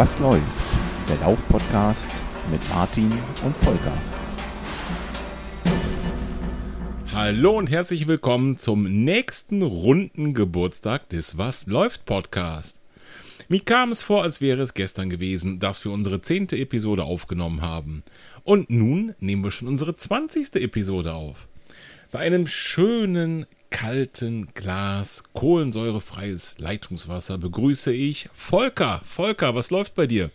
Was läuft? Der Lauf-Podcast mit Martin und Volker. Hallo und herzlich willkommen zum nächsten runden Geburtstag des Was läuft Podcast. Mir kam es vor, als wäre es gestern gewesen, dass wir unsere zehnte Episode aufgenommen haben. Und nun nehmen wir schon unsere zwanzigste Episode auf. Bei einem schönen, kalten Glas kohlensäurefreies Leitungswasser begrüße ich Volker. Volker, was läuft bei dir?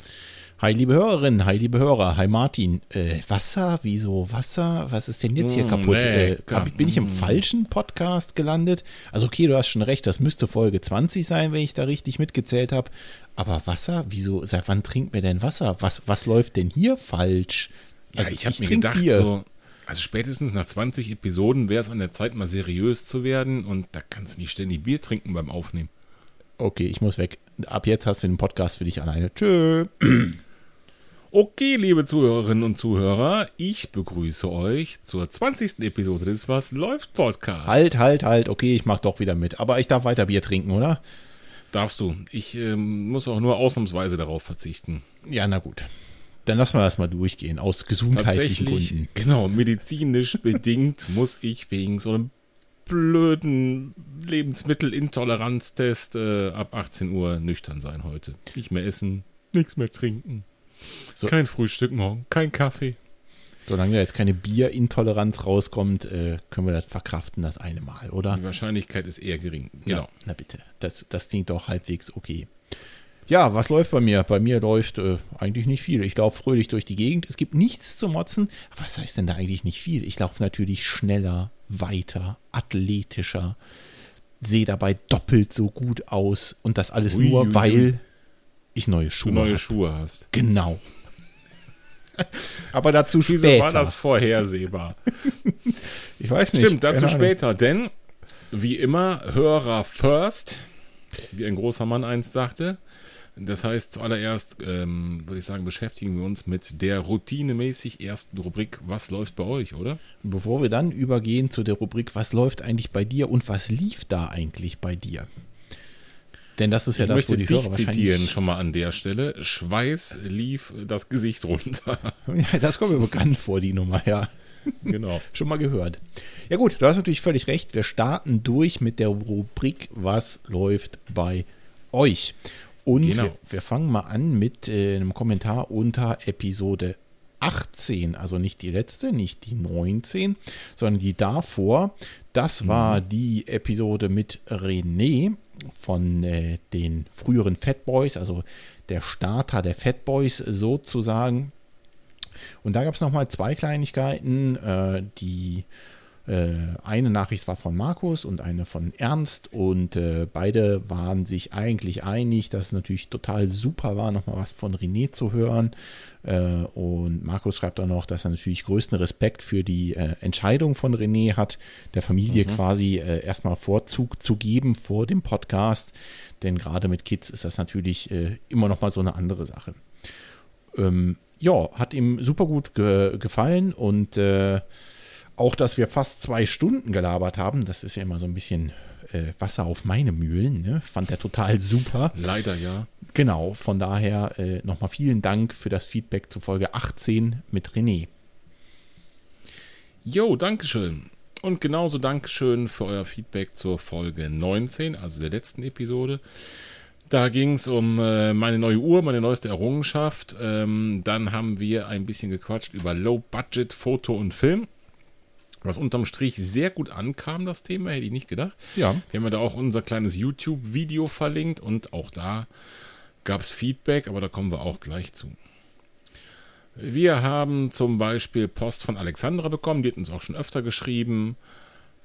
Hi, liebe Hörerinnen, hi, liebe Hörer, hi Martin. Äh, Wasser? Wieso Wasser? Was ist denn jetzt hier Mm, kaputt? Äh, lecker. hab, bin ich im falschen Podcast gelandet? Also, okay, du hast schon recht, das müsste Folge 20 sein, wenn ich da richtig mitgezählt habe. Aber Wasser? Wieso? Seit wann trinken wir denn Wasser? Was, was läuft denn hier falsch? Ja, Also, ich habe mir gedacht, Bier. so, also spätestens nach 20 Episoden wäre es an der Zeit, mal seriös zu werden und da kannst du nicht ständig Bier trinken beim Aufnehmen. Okay, ich muss weg. Ab jetzt hast du den Podcast für dich alleine. Tschö. Okay, liebe Zuhörerinnen und Zuhörer, ich begrüße euch zur 20. Episode des Was läuft Podcast. Halt, halt, halt. Okay, ich mach doch wieder mit. Aber ich darf weiter Bier trinken, oder? Darfst du. Ich ähm, muss auch nur ausnahmsweise darauf verzichten. Ja, na gut. Dann lassen wir das mal durchgehen, aus gesundheitlichen Gründen. genau, medizinisch bedingt muss ich wegen so einem blöden Lebensmittelintoleranztest äh, ab 18 Uhr nüchtern sein heute. Nicht mehr essen, nichts mehr trinken. So. Kein Frühstück morgen, kein Kaffee. Solange da jetzt keine Bierintoleranz rauskommt, äh, können wir das verkraften, das eine Mal, oder? Die Wahrscheinlichkeit ist eher gering. Genau. Ja, na bitte. Das, das klingt doch halbwegs okay. Ja, was läuft bei mir? Bei mir läuft äh, eigentlich nicht viel. Ich laufe fröhlich durch die Gegend. Es gibt nichts zu motzen. Aber was heißt denn da eigentlich nicht viel? Ich laufe natürlich schneller, weiter, athletischer, sehe dabei doppelt so gut aus. Und das alles Ui, nur, ui, ui. weil ich neue Du Schuhe neue habe. Schuhe hast. Genau. Aber dazu Wieso später. war das vorhersehbar? Ich weiß nicht. Stimmt, dazu später, denn wie immer, Hörer first, wie ein großer Mann einst sagte. Das heißt, zuallererst ähm, würde ich sagen, beschäftigen wir uns mit der routinemäßig ersten Rubrik Was läuft bei euch, oder? Bevor wir dann übergehen zu der Rubrik, was läuft eigentlich bei dir und was lief da eigentlich bei dir? Denn das ist ja ich das, möchte wo die dich Hörer zitieren wahrscheinlich... schon mal an der Stelle. Schweiß lief das Gesicht runter. Ja, das kommt mir bekannt vor, die Nummer, ja. genau. Schon mal gehört. Ja gut, du hast natürlich völlig recht. Wir starten durch mit der Rubrik Was läuft bei euch? Und Genau. wir, wir fangen mal an mit äh, einem Kommentar unter Episode 18, also nicht die letzte, nicht die 19, sondern die davor. Das war die Episode mit René von äh, den früheren Fat Boys, also der Starter der Fat Boys sozusagen. Und da gab es nochmal zwei Kleinigkeiten. Äh, die eine Nachricht war von Markus und eine von Ernst und äh, beide waren sich eigentlich einig, dass es natürlich total super war, nochmal was von René zu hören. Äh, und Markus schreibt auch noch, dass er natürlich größten Respekt für die äh, Entscheidung von René hat, der Familie quasi äh, erstmal Vorzug zu geben vor dem Podcast. Denn gerade mit Kids ist das natürlich äh, immer nochmal so eine andere Sache ähm, ja, hat ihm super gut ge gefallen und äh, auch, dass wir fast zwei Stunden gelabert haben, das ist ja immer so ein bisschen äh, Wasser auf meine Mühlen, ne? fand er total super. Leider ja. Genau, von daher äh, nochmal vielen Dank für das Feedback zu Folge 18 mit René. Jo, Dankeschön. Und genauso Dankeschön für euer Feedback zur Folge 19, also der letzten Episode. Da ging es um äh, meine neue Uhr, meine neueste Errungenschaft. Ähm, dann haben wir ein bisschen gequatscht über Low-Budget, Foto und Film. Was unterm Strich sehr gut ankam, das Thema, hätte ich nicht gedacht. Ja. Wir haben ja da auch unser kleines YouTube-Video verlinkt und auch da gab es Feedback, aber da kommen wir auch gleich zu. Wir haben zum Beispiel Post von Alexandra bekommen, die hat uns auch schon öfter geschrieben.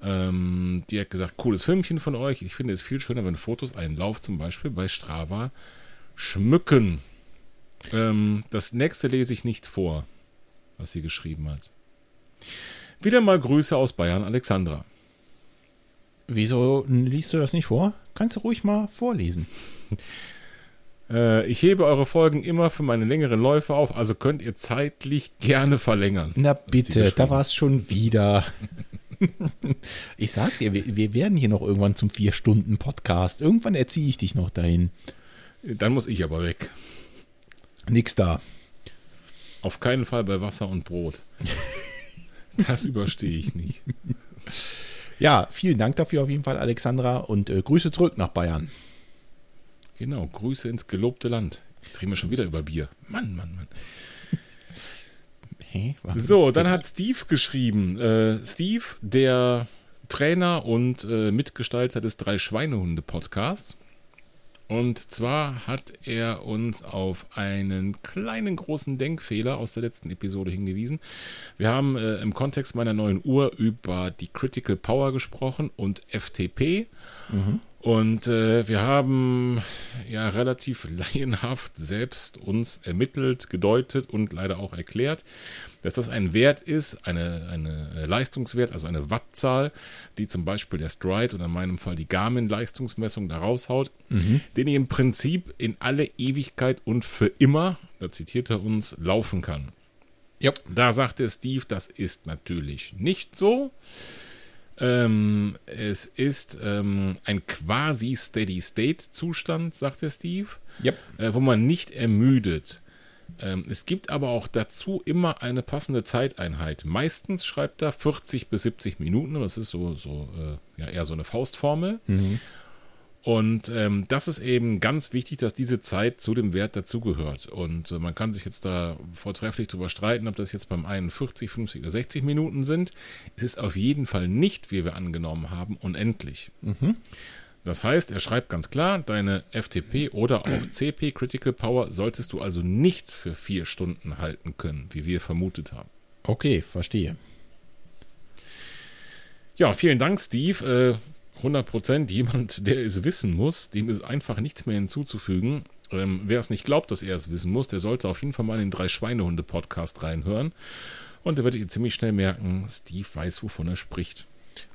Ähm, die hat gesagt, cooles Filmchen von euch. Ich finde es viel schöner, wenn Fotos einen Lauf zum Beispiel bei Strava schmücken. Ähm, das nächste lese ich nicht vor, was sie geschrieben hat. Wieder mal Grüße aus Bayern, Alexandra. Wieso liest du das nicht vor? Kannst du ruhig mal vorlesen. Äh, ich hebe eure Folgen immer für meine längeren Läufe auf, also könnt ihr zeitlich gerne verlängern. Na bitte, da war es schon wieder. ich sag dir, wir, wir werden hier noch irgendwann zum Vier-Stunden-Podcast. Irgendwann erziehe ich dich noch dahin. Dann muss ich aber weg. Nix da. Auf keinen Fall bei Wasser und Brot. Das überstehe ich nicht. Ja, vielen Dank dafür auf jeden Fall, Alexandra, und äh, Grüße zurück nach Bayern. Genau, Grüße ins gelobte Land. Jetzt reden wir schon wieder über Bier. Mann, Mann, Mann. Warum So, dann hat Steve geschrieben. Äh, Steve, der Trainer und äh, Mitgestalter des Drei-Schweinehunde-Podcasts. Und zwar hat er uns auf einen kleinen großen Denkfehler aus der letzten Episode hingewiesen. Wir haben äh, im Kontext meiner neuen Uhr über die Critical Power gesprochen und FTP. Und äh, wir haben ja relativ laienhaft selbst uns ermittelt, gedeutet und leider auch erklärt, dass das ein Wert ist, eine, eine Leistungswert, also eine Wattzahl, die zum Beispiel der Stride oder in meinem Fall die Garmin-Leistungsmessung da raushaut, den ich im Prinzip in alle Ewigkeit und für immer, da zitiert er uns, laufen kann. Ja. Da sagte Steve, das ist natürlich nicht so. Ähm, es ist ähm, ein quasi Steady-State-Zustand, sagte Steve, Ja. äh, wo man nicht ermüdet. Ähm, es gibt aber auch dazu immer eine passende Zeiteinheit. Meistens schreibt er 40 bis 70 Minuten, das ist so, so äh, ja, eher so eine Faustformel. Und ähm, das ist eben ganz wichtig, dass diese Zeit zu dem Wert dazugehört. Und äh, man kann sich jetzt da vortrefflich drüber streiten, ob das jetzt beim einen 40, 50 oder 60 Minuten sind. Es ist auf jeden Fall nicht, wie wir angenommen haben, unendlich. Das heißt, er schreibt ganz klar, deine FTP oder auch CP Critical Power solltest du also nicht für vier Stunden halten können, wie wir vermutet haben. Okay, verstehe. Ja, vielen Dank, Steve. Äh, 100% jemand, der es wissen muss, dem ist einfach nichts mehr hinzuzufügen. Ähm, wer es nicht glaubt, dass er es wissen muss, der sollte auf jeden Fall mal in den drei Schweinehunde-Podcast reinhören. Und er wird ihr ziemlich schnell merken, Steve weiß, wovon er spricht.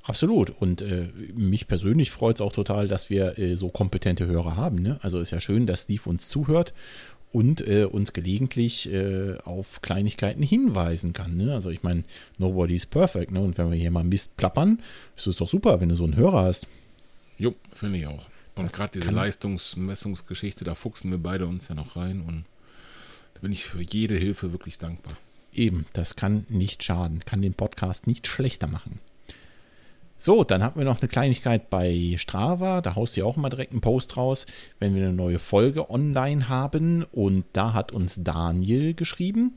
Absolut. Und äh, mich persönlich freut es auch total, dass wir äh, so kompetente Hörer haben. Ne? Also ist ja schön, dass Steve uns zuhört und äh, uns gelegentlich äh, auf Kleinigkeiten hinweisen kann. Ne? Also ich meine, nobody is perfect. Ne? Und wenn wir hier mal Mist plappern, ist es doch super, wenn du so einen Hörer hast. Jo, finde ich auch. Und gerade diese Leistungsmessungsgeschichte, da fuchsen wir beide uns ja noch rein und da bin ich für jede Hilfe wirklich dankbar. Eben, das kann nicht schaden, kann den Podcast nicht schlechter machen. So, dann hatten wir noch eine Kleinigkeit bei Strava. Da haust du ja auch mal direkt einen Post raus, wenn wir eine neue Folge online haben. Und da hat uns Daniel geschrieben.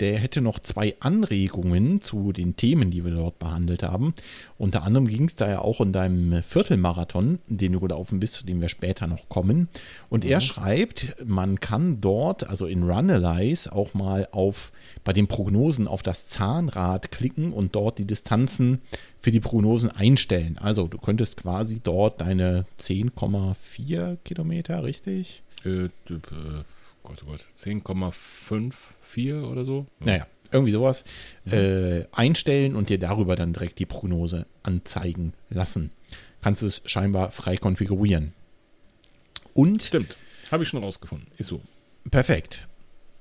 Der hätte noch zwei Anregungen zu den Themen, die wir dort behandelt haben. Unter anderem ging es da ja auch in deinem Viertelmarathon, den du gelaufen bist, zu dem wir später noch kommen. Und er schreibt, man kann dort, also in Runalyze, auch mal auf bei den Prognosen auf das Zahnrad klicken und dort die Distanzen für die Prognosen einstellen. Also du könntest quasi dort deine 10,4 Kilometer, richtig? Äh, äh, Gott, oh Gott, 10,54 oder so? Ja. Naja, irgendwie sowas äh, einstellen und dir darüber dann direkt die Prognose anzeigen lassen. Kannst es scheinbar frei konfigurieren. Und Stimmt, habe ich schon rausgefunden. Ist so. Perfekt.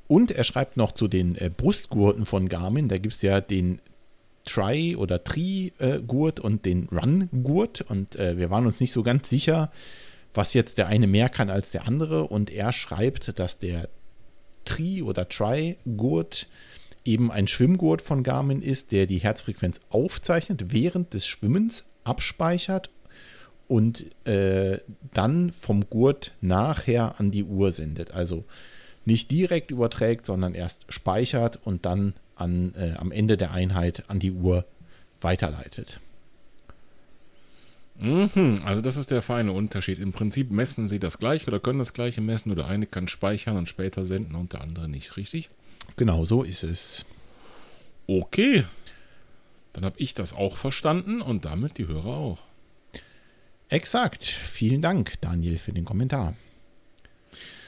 Und er schreibt noch zu den äh, Brustgurten von Garmin. Da gibt es ja den Tri- oder Tri-Gurt und den Run-Gurt. Und äh, wir waren uns nicht so ganz sicher, was jetzt der eine mehr kann als der andere. Und er schreibt, dass der Tri- oder Tri-Gurt eben ein Schwimmgurt von Garmin ist, der die Herzfrequenz aufzeichnet, während des Schwimmens abspeichert und äh, dann vom Gurt nachher an die Uhr sendet. Also nicht direkt überträgt, sondern erst speichert und dann an, äh, am Ende der Einheit an die Uhr weiterleitet. Mhm, also das ist der feine Unterschied. Im Prinzip messen sie das gleiche oder können das gleiche messen. Nur der eine kann speichern und später senden und der andere nicht, richtig? Genau so ist es. Okay. Dann habe ich das auch verstanden und damit die Hörer auch. Exakt. Vielen Dank, Daniel, für den Kommentar.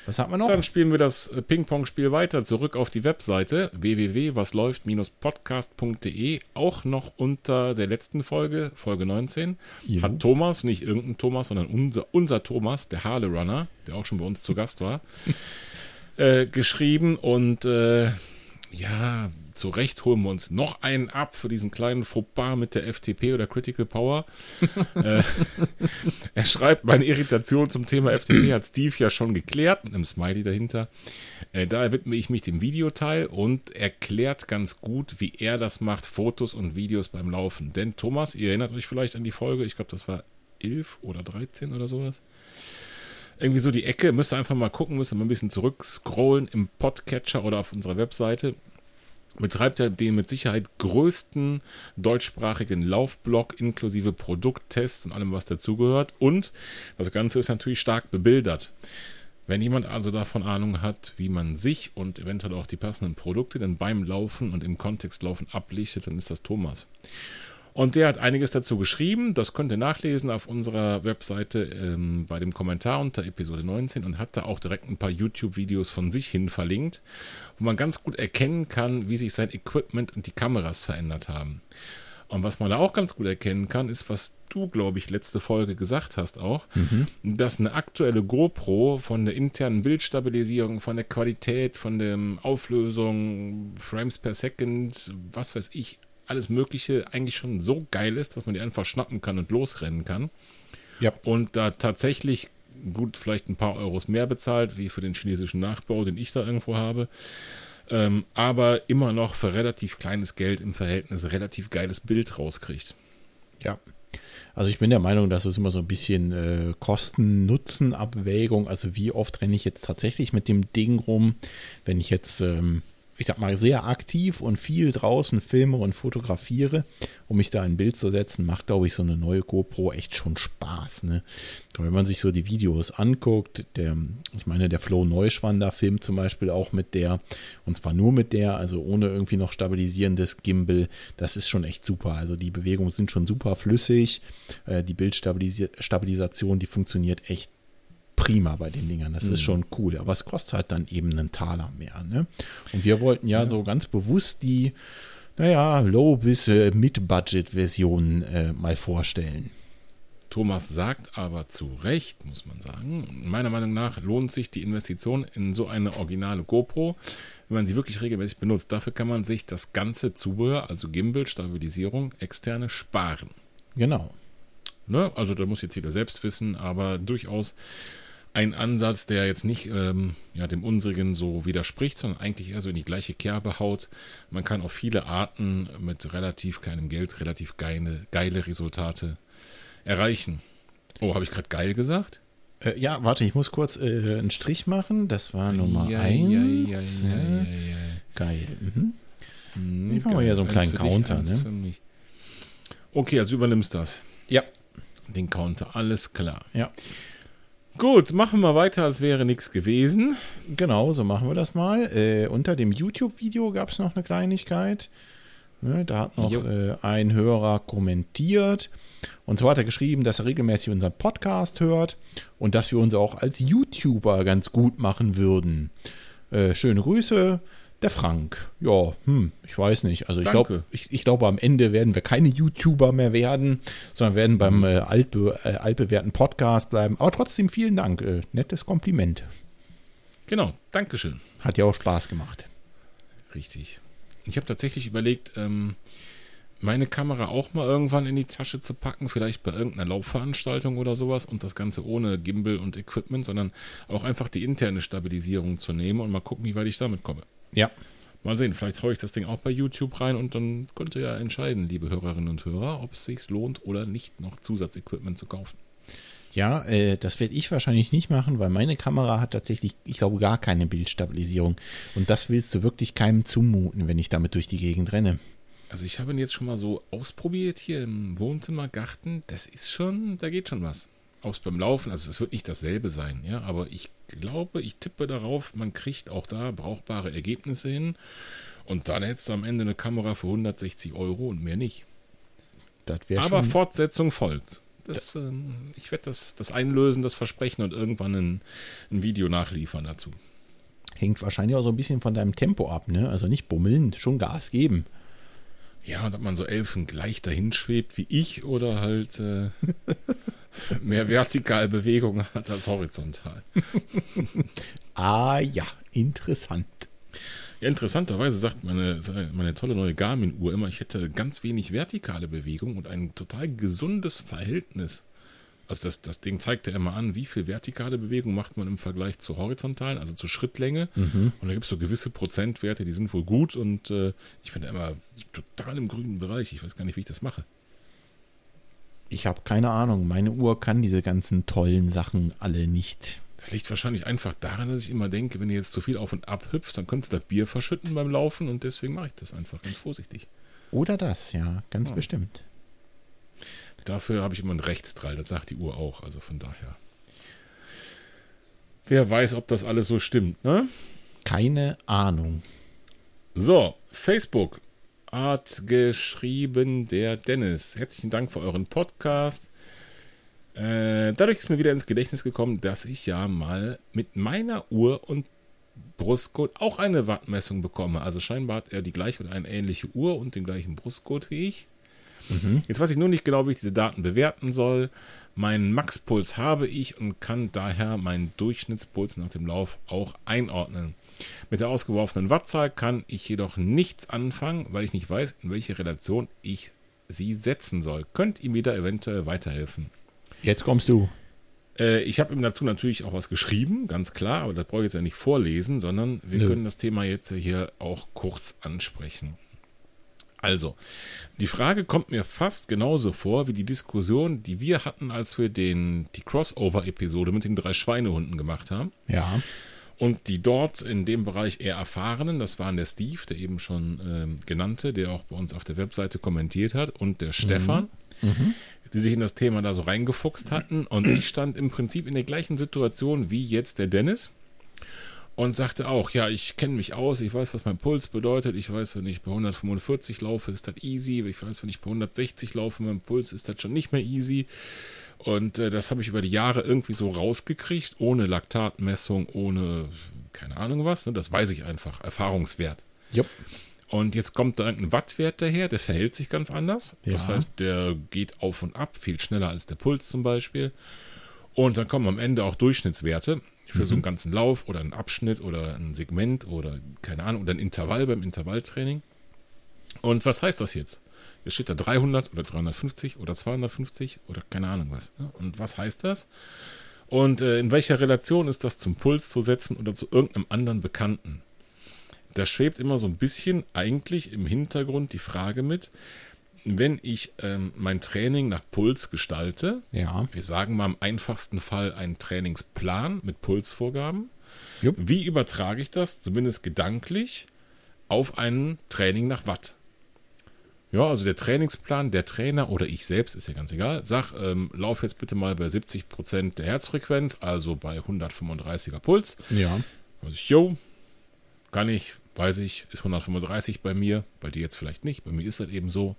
Was hat man noch? Dann spielen wir das äh, Ping-Pong-Spiel weiter. Zurück auf die Webseite www.wasläuft-podcast.de. Auch noch unter der letzten Folge, Folge 19, Jo. hat Thomas, nicht irgendein Thomas, sondern unser, unser Thomas, der Harle Runner, der auch schon bei uns zu Gast war, äh, geschrieben. Und äh, ja, zu Recht holen wir uns noch einen ab für diesen kleinen Fauxpas mit der FTP oder Critical Power. äh, er schreibt, meine Irritation zum Thema FTP hat Steve ja schon geklärt, mit einem Smiley dahinter. Äh, daher widme ich mich dem Videoteil und erklärt ganz gut, wie er das macht, Fotos und Videos beim Laufen. Denn Thomas, ihr erinnert euch vielleicht an die Folge, ich glaube, das war 11 oder 13 oder sowas irgendwie so die Ecke. Müsst ihr einfach mal gucken, müsst ihr mal ein bisschen zurückscrollen im Podcatcher oder auf unserer Webseite. Betreibt er den mit Sicherheit größten deutschsprachigen Laufblog inklusive Produkttests und allem, was dazugehört. Und das Ganze ist natürlich stark bebildert. Wenn jemand also davon Ahnung hat, wie man sich und eventuell auch die passenden Produkte dann beim Laufen und im Kontext Laufen ablichtet, dann ist das Thomas. Und der hat einiges dazu geschrieben. Das könnt ihr nachlesen auf unserer Webseite ähm, bei dem Kommentar unter Episode 19 und hat da auch direkt ein paar YouTube-Videos von sich hin verlinkt, wo man ganz gut erkennen kann, wie sich sein Equipment und die Kameras verändert haben. Und was man da auch ganz gut erkennen kann, ist, was du, glaube ich, letzte Folge gesagt hast auch, mhm. dass eine aktuelle GoPro von der internen Bildstabilisierung, von der Qualität, von der Auflösung, Frames per Second, was weiß ich, alles Mögliche eigentlich schon so geil ist, dass man die einfach schnappen kann und losrennen kann. Ja. Und da tatsächlich gut vielleicht ein paar Euros mehr bezahlt, wie für den chinesischen Nachbau, den ich da irgendwo habe. Ähm, aber immer noch für relativ kleines Geld im Verhältnis relativ geiles Bild rauskriegt. Ja. Also ich bin der Meinung, dass es immer so ein bisschen äh, Kosten-Nutzen-Abwägung, also wie oft renne ich jetzt tatsächlich mit dem Ding rum, wenn ich jetzt ähm, ich sag mal, sehr aktiv und viel draußen filme und fotografiere, um mich da ein Bild zu setzen, macht, glaube ich, so eine neue GoPro echt schon Spaß. Ne? wenn man sich so die Videos anguckt, der, ich meine, der Flo Neuschwander filmt zum Beispiel auch mit der, und zwar nur mit der, also ohne irgendwie noch stabilisierendes Gimbal, das ist schon echt super. Also die Bewegungen sind schon super flüssig, äh, die Bildstabilisation, die funktioniert echt prima bei den Dingern. Das mhm. ist schon cool. Aber es kostet halt dann eben einen Taler mehr. Ne? Und wir wollten ja, ja, so ganz bewusst die, naja, Low- bis äh, Mid-Budget-Version äh, mal vorstellen. Thomas sagt aber zu Recht, muss man sagen, meiner Meinung nach lohnt sich die Investition in so eine originale GoPro, wenn man sie wirklich regelmäßig benutzt. Dafür kann man sich das ganze Zubehör, also Gimbal, Stabilisierung, externe, sparen. Genau. Ne? Also da muss jetzt jeder selbst wissen, aber durchaus ein Ansatz, der jetzt nicht ähm, ja, dem unsrigen so widerspricht, sondern eigentlich eher so in die gleiche Kerbe haut. Man kann auf viele Arten mit relativ kleinem Geld relativ geile, geile Resultate erreichen. Oh, habe ich gerade geil gesagt? Äh, ja, warte, ich muss kurz äh, einen Strich machen. Das war Nummer 1. Geil. Mhm. Mhm, ich mache mal hier so einen kleinen Counter. Dich, ne? Okay, also übernimmst das. Ja. Den Counter, alles klar. Ja. Gut, machen wir weiter, als wäre nichts gewesen. Genau, so machen wir das mal. Äh, unter dem YouTube-Video gab es noch eine Kleinigkeit. Ne, da hat noch äh, ein Hörer kommentiert. Und zwar hat er geschrieben, dass er regelmäßig unseren Podcast hört und dass wir uns auch als YouTuber ganz gut machen würden. Äh, schöne Grüße. Der Frank. Ja, hm, ich weiß nicht. Also ich glaube, ich, ich glaube, am Ende werden wir keine YouTuber mehr werden, sondern werden beim mhm. äh, altbe, äh, altbewährten Podcast bleiben. Aber trotzdem vielen Dank. Äh, nettes Kompliment. Genau, Dankeschön. Hat ja auch Spaß gemacht. Richtig. Ich habe tatsächlich überlegt, ähm, meine Kamera auch mal irgendwann in die Tasche zu packen, vielleicht bei irgendeiner Laufveranstaltung oder sowas und das Ganze ohne Gimbal und Equipment, sondern auch einfach die interne Stabilisierung zu nehmen und mal gucken, wie weit ich damit komme. Ja. Mal sehen, vielleicht haue ich das Ding auch bei YouTube rein und dann könnt ihr ja entscheiden, liebe Hörerinnen und Hörer, ob es sich lohnt oder nicht, noch Zusatzequipment zu kaufen. Ja, äh, das werde ich wahrscheinlich nicht machen, weil meine Kamera hat tatsächlich, ich glaube, gar keine Bildstabilisierung. Und das willst du wirklich keinem zumuten, wenn ich damit durch die Gegend renne. Also ich habe ihn jetzt schon mal so ausprobiert hier im Wohnzimmergarten. Das ist schon, da geht schon was aus beim Laufen. Also es wird nicht dasselbe sein, ja, aber ich glaube, ich tippe darauf, man kriegt auch da brauchbare Ergebnisse hin. Und dann hättest du am Ende eine Kamera für 160 Euro und mehr nicht. aber Fortsetzung folgt. Das, äh, ich werde das, das einlösen, das Versprechen und irgendwann ein, ein Video nachliefern dazu. Hängt wahrscheinlich auch so ein bisschen von deinem Tempo ab, ne? Also nicht bummeln, schon Gas geben. Ja, und ob man so Elfen gleich dahin schwebt wie ich oder halt äh, mehr vertikal Bewegung hat als horizontal. ah ja, interessant. Ja, interessanterweise sagt meine, meine tolle neue Garmin-Uhr immer, ich hätte ganz wenig vertikale Bewegung und ein total gesundes Verhältnis. Also das, das Ding zeigt ja immer an, wie viel vertikale Bewegung macht man im Vergleich zur horizontalen, also zur Schrittlänge. Mhm. Und da gibt es so gewisse Prozentwerte, die sind wohl gut und äh, ich bin da immer total im grünen Bereich. Ich weiß gar nicht, wie ich das mache. Ich habe keine Ahnung. Meine Uhr kann diese ganzen tollen Sachen alle nicht. Das liegt wahrscheinlich einfach daran, dass ich immer denke, wenn du jetzt zu viel auf und ab hüpfst, dann könntest du das Bier verschütten beim Laufen und deswegen mache ich das einfach ganz vorsichtig. Oder das, ja, ganz ja. bestimmt. Dafür habe ich immer einen Rechtsdrall, das sagt die Uhr auch, also von daher. Wer weiß, ob das alles so stimmt, ne? Keine Ahnung. So, Facebook hat geschrieben der Dennis. Herzlichen Dank für euren Podcast. Äh, dadurch ist mir wieder ins Gedächtnis gekommen, dass ich ja mal mit meiner Uhr und Brustcode auch eine Wattmessung bekomme. Also scheinbar hat er die gleiche oder eine ähnliche Uhr und den gleichen Brustcode wie ich. Mhm. Jetzt weiß ich nur nicht genau, wie ich diese Daten bewerten soll. Meinen Maxpuls habe ich und kann daher meinen Durchschnittspuls nach dem Lauf auch einordnen. Mit der ausgeworfenen Wattzahl kann ich jedoch nichts anfangen, weil ich nicht weiß, in welche Relation ich sie setzen soll. Könnt ihr mir da eventuell weiterhelfen? Jetzt kommst du. Äh, ich habe ihm dazu natürlich auch was geschrieben, ganz klar, aber das brauche ich jetzt ja nicht vorlesen, sondern wir Nö. können das Thema jetzt hier auch kurz ansprechen. Also, die Frage kommt mir fast genauso vor wie die Diskussion, die wir hatten, als wir den, die Crossover-Episode mit den drei Schweinehunden gemacht haben. Ja. Und die dort in dem Bereich eher erfahrenen, das waren der Steve, der eben schon ähm, genannte, der auch bei uns auf der Webseite kommentiert hat, und der mhm. Stefan. Mhm die sich in das Thema da so reingefuchst hatten. Und ich stand im Prinzip in der gleichen Situation wie jetzt der Dennis und sagte auch, ja, ich kenne mich aus, ich weiß, was mein Puls bedeutet, ich weiß, wenn ich bei 145 laufe, ist das easy, ich weiß, wenn ich bei 160 laufe, mein Puls ist das schon nicht mehr easy. Und äh, das habe ich über die Jahre irgendwie so rausgekriegt, ohne Laktatmessung, ohne keine Ahnung was. Ne? Das weiß ich einfach, Erfahrungswert. Yep. Und jetzt kommt da ein Wattwert daher, der verhält sich ganz anders. Ja. Das heißt, der geht auf und ab, viel schneller als der Puls zum Beispiel. Und dann kommen am Ende auch Durchschnittswerte für mhm. so einen mhm. ganzen Lauf oder einen Abschnitt oder ein Segment oder keine Ahnung, oder ein Intervall beim Intervalltraining. Und was heißt das jetzt? Jetzt steht da 300 oder 350 oder 250 oder keine Ahnung was. Und was heißt das? Und äh, in welcher Relation ist das zum Puls zu setzen oder zu irgendeinem anderen Bekannten? da schwebt immer so ein bisschen eigentlich im Hintergrund die Frage mit, wenn ich ähm, mein Training nach Puls gestalte, ja. wir sagen mal im einfachsten Fall einen Trainingsplan mit Pulsvorgaben, Jupp. wie übertrage ich das, zumindest gedanklich, auf ein Training nach Watt? Ja, also der Trainingsplan, der Trainer oder ich selbst, ist ja ganz egal, sag, ähm, lauf jetzt bitte mal bei 70% der Herzfrequenz, also bei 135er Puls. Ja. Also ich, yo, kann ich, weiß ich, ist 135 bei mir, bei dir jetzt vielleicht nicht, bei mir ist das eben so.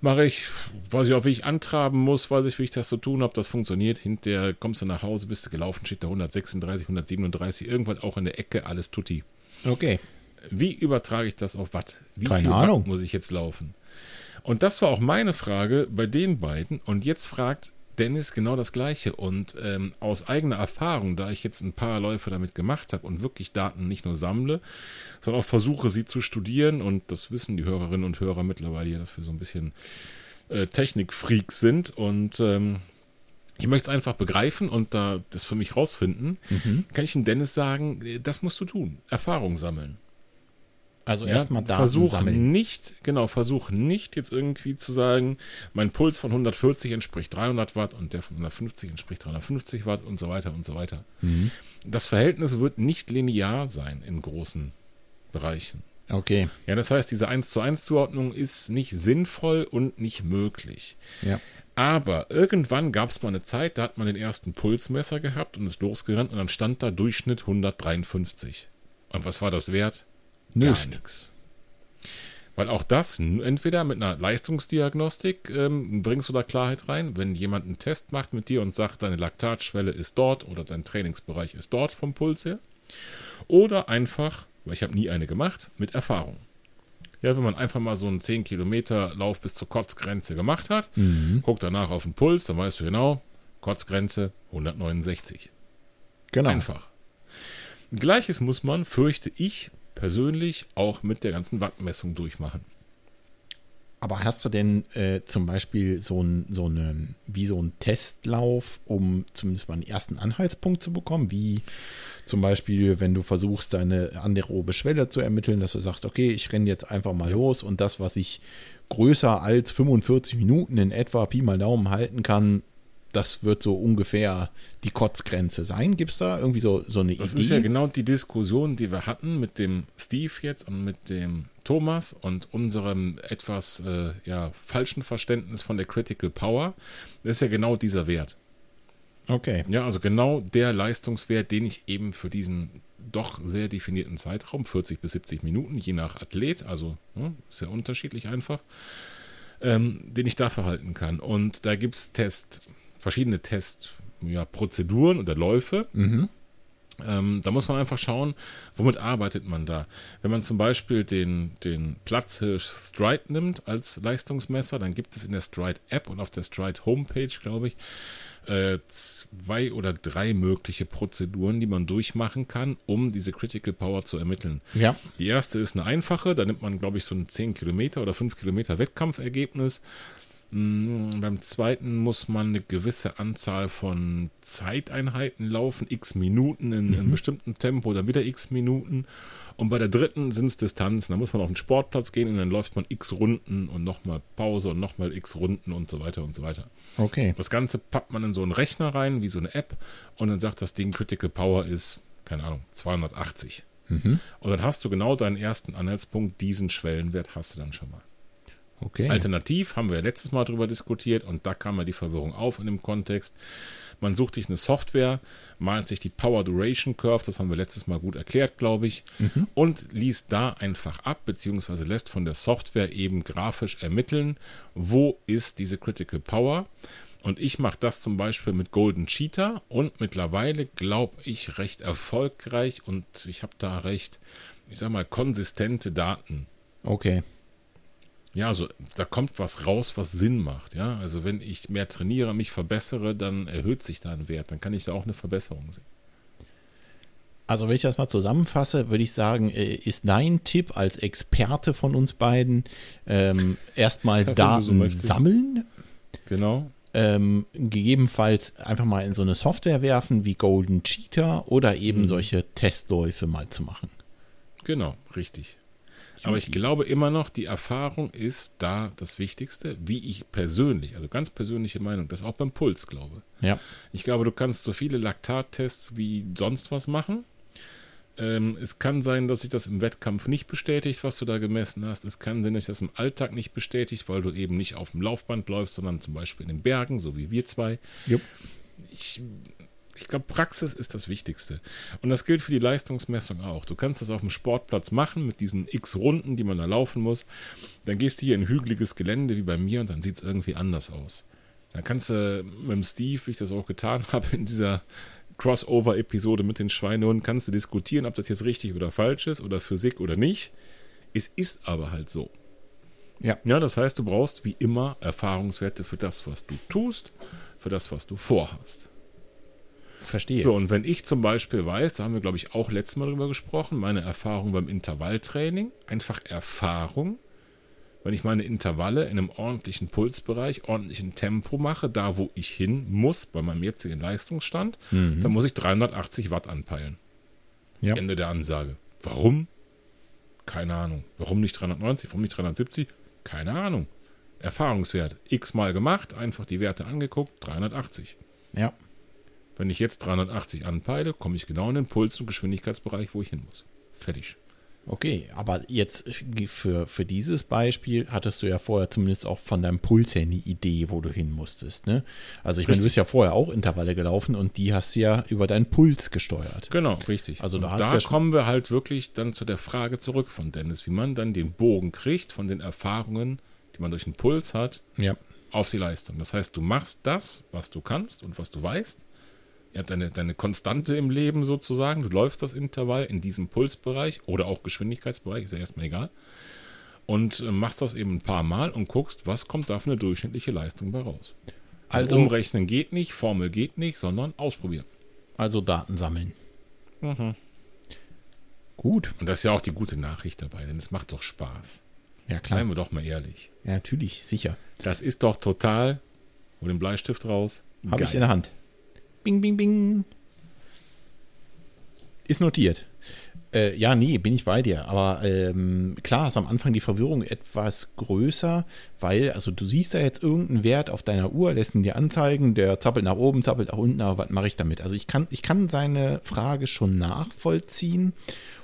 Mache ich, weiß ich auch, wie ich antraben muss, weiß ich, wie ich das zu so tun habe, das funktioniert. Hinterher kommst du nach Hause, bist du gelaufen, steht da 136, 137, irgendwas auch in der Ecke, alles tutti. Okay. Wie übertrage ich das auf Watt? Wie Keine viel Ahnung. Watt muss ich jetzt laufen? Und das war auch meine Frage bei den beiden. Und jetzt fragt Dennis genau das Gleiche. Und ähm, aus eigener Erfahrung, da ich jetzt ein paar Läufe damit gemacht habe und wirklich Daten nicht nur sammle, sondern auch versuche, sie zu studieren, und das wissen die Hörerinnen und Hörer mittlerweile ja, dass wir so ein bisschen äh, Technikfreaks sind. Und ähm, ich möchte es einfach begreifen und da das für mich rausfinden, mhm. kann ich dem Dennis sagen, äh, das musst du tun. Erfahrung sammeln. Also ja, erstmal Daten versuch sammeln. nicht, genau, versuch nicht jetzt irgendwie zu sagen, mein Puls von 140 entspricht 300 Watt und der von 150 entspricht 350 Watt und so weiter und so weiter. Mhm. Das Verhältnis wird nicht linear sein in großen Bereichen. Okay. Ja, das heißt, diese 1 zu 1 Zuordnung ist nicht sinnvoll und nicht möglich. Ja. Aber irgendwann gab es mal eine Zeit, da hat man den ersten Pulsmesser gehabt und ist losgerannt und dann stand da Durchschnitt 153. Und was war das wert? Nichts. Weil auch das, entweder mit einer Leistungsdiagnostik ähm, bringst du da Klarheit rein, wenn jemand einen Test macht mit dir und sagt, deine Laktatschwelle ist dort oder dein Trainingsbereich ist dort vom Puls her. Oder einfach, weil ich habe nie eine gemacht, mit Erfahrung. Ja, wenn man einfach mal so einen 10 Kilometer Lauf bis zur Kotzgrenze gemacht hat, mhm. guckt danach auf den Puls, dann weißt du genau, Kotzgrenze 169. Genau. Einfach. Gleiches muss man, fürchte ich, persönlich auch mit der ganzen Wattmessung durchmachen. Aber hast du denn äh, zum Beispiel so ein, so eine, wie so ein Testlauf, um zumindest mal einen ersten Anhaltspunkt zu bekommen? Wie zum Beispiel, wenn du versuchst, deine anaerobe Schwelle zu ermitteln, dass du sagst, okay, ich renne jetzt einfach mal los und das, was ich größer als 45 Minuten in etwa Pi mal Daumen halten kann, das wird so ungefähr die Kotzgrenze sein. Gibt es da irgendwie so, so eine das Idee? Das ist ja genau die Diskussion, die wir hatten mit dem Steve jetzt und mit dem Thomas und unserem etwas äh, ja, falschen Verständnis von der Critical Power. Das ist ja genau dieser Wert. Okay. Ja, also genau der Leistungswert, den ich eben für diesen doch sehr definierten Zeitraum, 40 bis 70 Minuten, je nach Athlet, also ja, sehr unterschiedlich einfach, ähm, den ich dafür halten kann. Und da gibt es Test, verschiedene Testprozeduren ja, oder Läufe. Mhm. Ähm, da muss man einfach schauen, womit arbeitet man da. Wenn man zum Beispiel den, den Platzhirsch Stride nimmt als Leistungsmesser, dann gibt es in der Stride App und auf der Stride Homepage, glaube ich, äh, zwei oder drei mögliche Prozeduren, die man durchmachen kann, um diese Critical Power zu ermitteln. Ja. Die erste ist eine einfache, da nimmt man, glaube ich, so ein 10 Kilometer oder 5 Kilometer Wettkampfergebnis. Mhm, beim zweiten muss man eine gewisse Anzahl von Zeiteinheiten laufen, x Minuten in, in einem bestimmten Tempo, dann wieder x Minuten. Und bei der dritten sind es Distanzen. Da muss man auf den Sportplatz gehen und dann läuft man x Runden und nochmal Pause und nochmal x Runden und so weiter und so weiter. Okay. Das Ganze packt man in so einen Rechner rein, wie so eine App, und dann sagt das Ding Critical Power ist, keine Ahnung, 280. Mhm. Und dann hast du genau deinen ersten Anhaltspunkt, diesen Schwellenwert hast du dann schon mal. Okay. Alternativ haben wir ja letztes Mal darüber diskutiert und da kam ja die Verwirrung auf in dem Kontext. Man sucht sich eine Software, malt sich die Power Duration Curve, das haben wir letztes Mal gut erklärt, glaube ich, Mhm. und liest da einfach ab, beziehungsweise lässt von der Software eben grafisch ermitteln, wo ist diese Critical Power. Und ich mache das zum Beispiel mit Golden Cheetah und mittlerweile glaube ich recht erfolgreich und ich habe da recht, ich sag mal, konsistente Daten. Okay. Ja, also da kommt was raus, was Sinn macht. Ja, also wenn ich mehr trainiere, mich verbessere, dann erhöht sich da ein Wert. Dann kann ich da auch eine Verbesserung sehen. Also wenn ich das mal zusammenfasse, würde ich sagen, äh, ist dein Tipp als Experte von uns beiden ähm, erstmal Daten so sammeln, Genau. ähm, gegebenenfalls einfach mal in so eine Software werfen wie Golden Cheetah oder eben Mhm. solche Testläufe mal zu machen. Genau, richtig. Aber ich glaube immer noch, die Erfahrung ist da das Wichtigste, wie ich persönlich, also ganz persönliche Meinung, das auch beim Puls glaube. Ja. Ich glaube, du kannst so viele Laktattests wie sonst was machen. Ähm, es kann sein, dass sich das im Wettkampf nicht bestätigt, was du da gemessen hast. Es kann sein, dass sich das im Alltag nicht bestätigt, weil du eben nicht auf dem Laufband läufst, sondern zum Beispiel in den Bergen, so wie wir zwei. Jupp. Ich, ich glaube, Praxis ist das Wichtigste. Und das gilt für die Leistungsmessung auch. Du kannst das auf dem Sportplatz machen mit diesen x Runden, die man da laufen muss. Dann gehst du hier in hügeliges Gelände wie bei mir und dann sieht es irgendwie anders aus. Dann kannst du mit dem Steve, wie ich das auch getan habe, in dieser Crossover-Episode mit den Schweinehunden, kannst du diskutieren, ob das jetzt richtig oder falsch ist oder Physik oder nicht. Es ist aber halt so. Ja. Ja, das heißt, du brauchst wie immer Erfahrungswerte für das, was du tust, für das, was du vorhast. Verstehe. So, und wenn ich zum Beispiel weiß, da haben wir, glaube ich, auch letztes Mal drüber gesprochen, meine Erfahrung beim Intervalltraining, einfach Erfahrung, wenn ich meine Intervalle in einem ordentlichen Pulsbereich, ordentlichen Tempo mache, da wo ich hin muss, bei meinem jetzigen Leistungsstand, dann muss ich 380 Watt anpeilen. Ja. Ende der Ansage. Warum? Keine Ahnung. Warum nicht 390? Warum nicht 370? Keine Ahnung. Erfahrungswert. X mal gemacht, einfach die Werte angeguckt, 380. Ja. Wenn ich jetzt 380 anpeile, komme ich genau in den Puls- und Geschwindigkeitsbereich, wo ich hin muss. Fertig. Okay, aber jetzt für, für dieses Beispiel hattest du ja vorher zumindest auch von deinem Puls her eine Idee, wo du hin musstest. Ne? Also ich meine, du bist ja vorher auch Intervalle gelaufen und die hast du ja über deinen Puls gesteuert. Genau, richtig. Also da da, ja kommen wir halt wirklich dann zu der Frage zurück von Dennis, wie man dann den Bogen kriegt von den Erfahrungen, die man durch den Puls hat, Ja. auf die Leistung. Das heißt, du machst das, was du kannst und was du weißt. Habt deine, deine Konstante im Leben sozusagen. Du läufst das Intervall in diesem Pulsbereich oder auch Geschwindigkeitsbereich, ist ja erstmal egal. Und äh, machst das eben ein paar Mal und guckst, was kommt da für eine durchschnittliche Leistung bei raus. Also, Also- umrechnen geht nicht, Formel geht nicht, sondern ausprobieren. Also Daten sammeln. Gut. Und das ist ja auch die gute Nachricht dabei, denn es macht doch Spaß. Ja, klar. Seien wir doch mal ehrlich. Ja, natürlich, sicher. Das ist doch total. Hol den Bleistift raus. Habe ich in der Hand. Bing, bing, bing. Ist notiert. Äh, ja, nee, bin ich bei dir. Aber ähm, klar ist am Anfang die Verwirrung etwas größer, weil, also du siehst da jetzt irgendeinen Wert auf deiner Uhr, lässt ihn dir anzeigen, der zappelt nach oben, zappelt nach unten, aber was mache ich damit? Also ich kann, ich kann seine Frage schon nachvollziehen.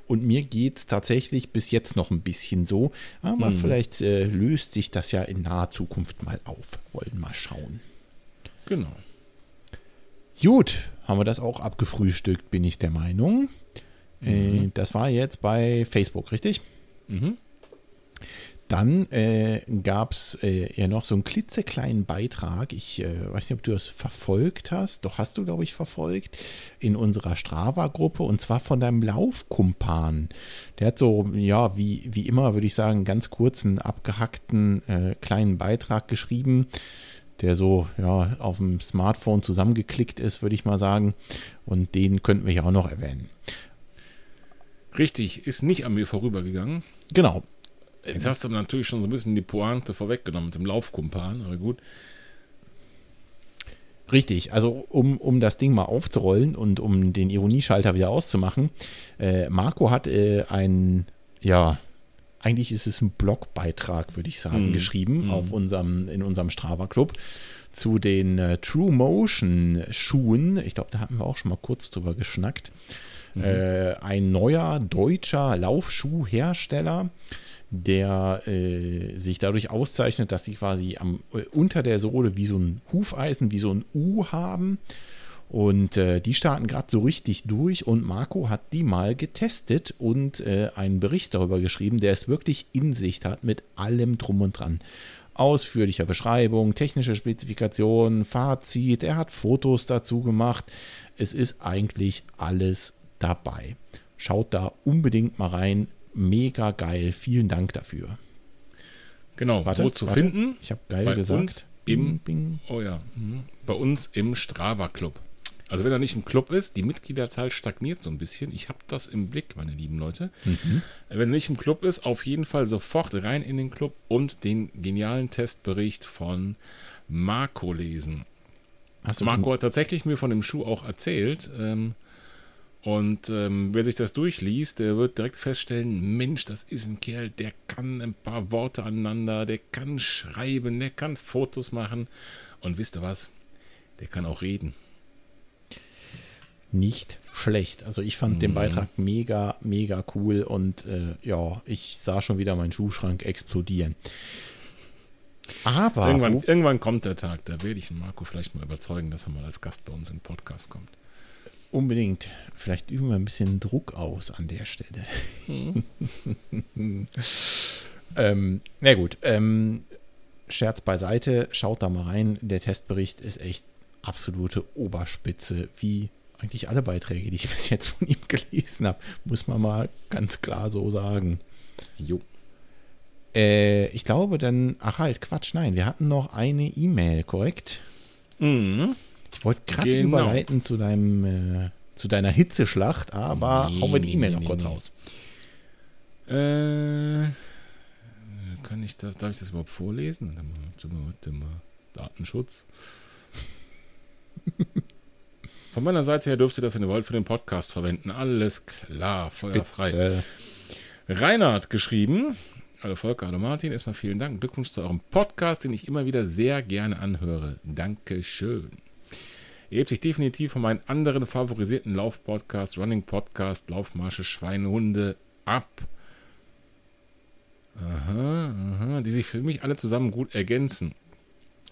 Und mir geht es tatsächlich bis jetzt noch ein bisschen so. Aber vielleicht äh, löst sich das ja in naher Zukunft mal auf. Wollen mal schauen. Genau. Gut, haben wir das auch abgefrühstückt, bin ich der Meinung. Äh, das war jetzt bei Facebook, richtig? Mhm. Dann äh, gab es äh, ja noch so einen klitzekleinen Beitrag. Ich äh, weiß nicht, ob du das verfolgt hast. Doch hast du, glaube ich, verfolgt. In unserer Strava-Gruppe und zwar von deinem Laufkumpan. Der hat so, ja, wie, wie immer, würde ich sagen, einen ganz kurzen, abgehackten äh, kleinen Beitrag geschrieben, der so, ja, auf dem Smartphone zusammengeklickt ist, würde ich mal sagen. Und den könnten wir ja auch noch erwähnen. Richtig, ist nicht an mir vorübergegangen. Genau. Jetzt hast du natürlich schon so ein bisschen die Pointe vorweggenommen mit dem Laufkumpan, aber gut. Richtig, also um, um das Ding mal aufzurollen und um den Ironieschalter wieder auszumachen, äh, Marco hat äh, ein, ja, eigentlich ist es ein Blogbeitrag, würde ich sagen, Mhm. geschrieben auf unserem, in unserem Strava-Club zu den äh, True Motion Schuhen. Ich glaube, da hatten wir auch schon mal kurz drüber geschnackt. Äh, ein neuer deutscher Laufschuhhersteller, der äh, sich dadurch auszeichnet, dass die quasi am, äh, unter der Sohle wie so ein Hufeisen, wie so ein U haben. Und äh, die starten gerade so richtig durch und Marco hat die mal getestet und äh, einen Bericht darüber geschrieben, der es wirklich in Sicht hat mit allem drum und dran. Ausführlicher Beschreibung, technische Spezifikationen, Fazit, er hat Fotos dazu gemacht. Es ist eigentlich alles dabei. Schaut da unbedingt mal rein. Mega geil. Vielen Dank dafür. Genau, Warte, wo zu warte. finden? Ich habe geil Bei gesagt. uns im- Bing. Oh ja, mhm. bei uns im Strava Club. Also wenn er nicht im Club ist, die Mitgliederzahl stagniert so ein bisschen. Ich habe das im Blick, meine lieben Leute. Mhm. Wenn er nicht im Club ist, auf jeden Fall sofort rein in den Club und den genialen Testbericht von Marco lesen. Du Marco hat tatsächlich mir von dem Schuh auch erzählt. Ähm, und ähm, wer sich das durchliest, der wird direkt feststellen, Mensch, das ist ein Kerl, der kann ein paar Worte aneinander, der kann schreiben, der kann Fotos machen. Und wisst ihr was? Der kann auch reden. Nicht schlecht. Also ich fand den Beitrag mega, mega cool und äh, ja, ich sah schon wieder meinen Schuhschrank explodieren. Aber Irgendwann, irgendwann kommt der Tag, da werde ich den Marco vielleicht mal überzeugen, dass er mal als Gast bei uns im Podcast kommt. unbedingt, vielleicht üben wir ein bisschen Druck aus an der Stelle. ähm, na gut, ähm, Scherz beiseite, schaut da mal rein. Der Testbericht ist echt absolute Oberspitze, wie eigentlich alle Beiträge, die ich bis jetzt von ihm gelesen habe, muss man mal ganz klar so sagen. Jo. Äh, ich glaube dann, ach halt, Quatsch, nein, wir hatten noch eine E-Mail, korrekt? Mhm. Ich wollte gerade Genau. überleiten zu deinem, äh, zu deiner Hitzeschlacht, aber Nee, hauen wir die E-Mail nee, noch nee, kurz raus. Äh, kann ich das, darf ich das überhaupt vorlesen? Warte mal, warte mal, warte mal. Datenschutz. Von meiner Seite her dürft ihr das, wenn ihr wollt, für den Podcast verwenden. Alles klar, feuerfrei. Rainer hat geschrieben. Hallo Volker, hallo Martin. Erstmal vielen Dank. Glückwunsch zu eurem Podcast, den ich immer wieder sehr gerne anhöre. Dankeschön. Ihr hebt sich definitiv von meinen anderen favorisierten Lauf-Podcast, Running-Podcast, Laufmarsche, Schweinehunde ab. Aha, aha, die sich für mich alle zusammen gut ergänzen.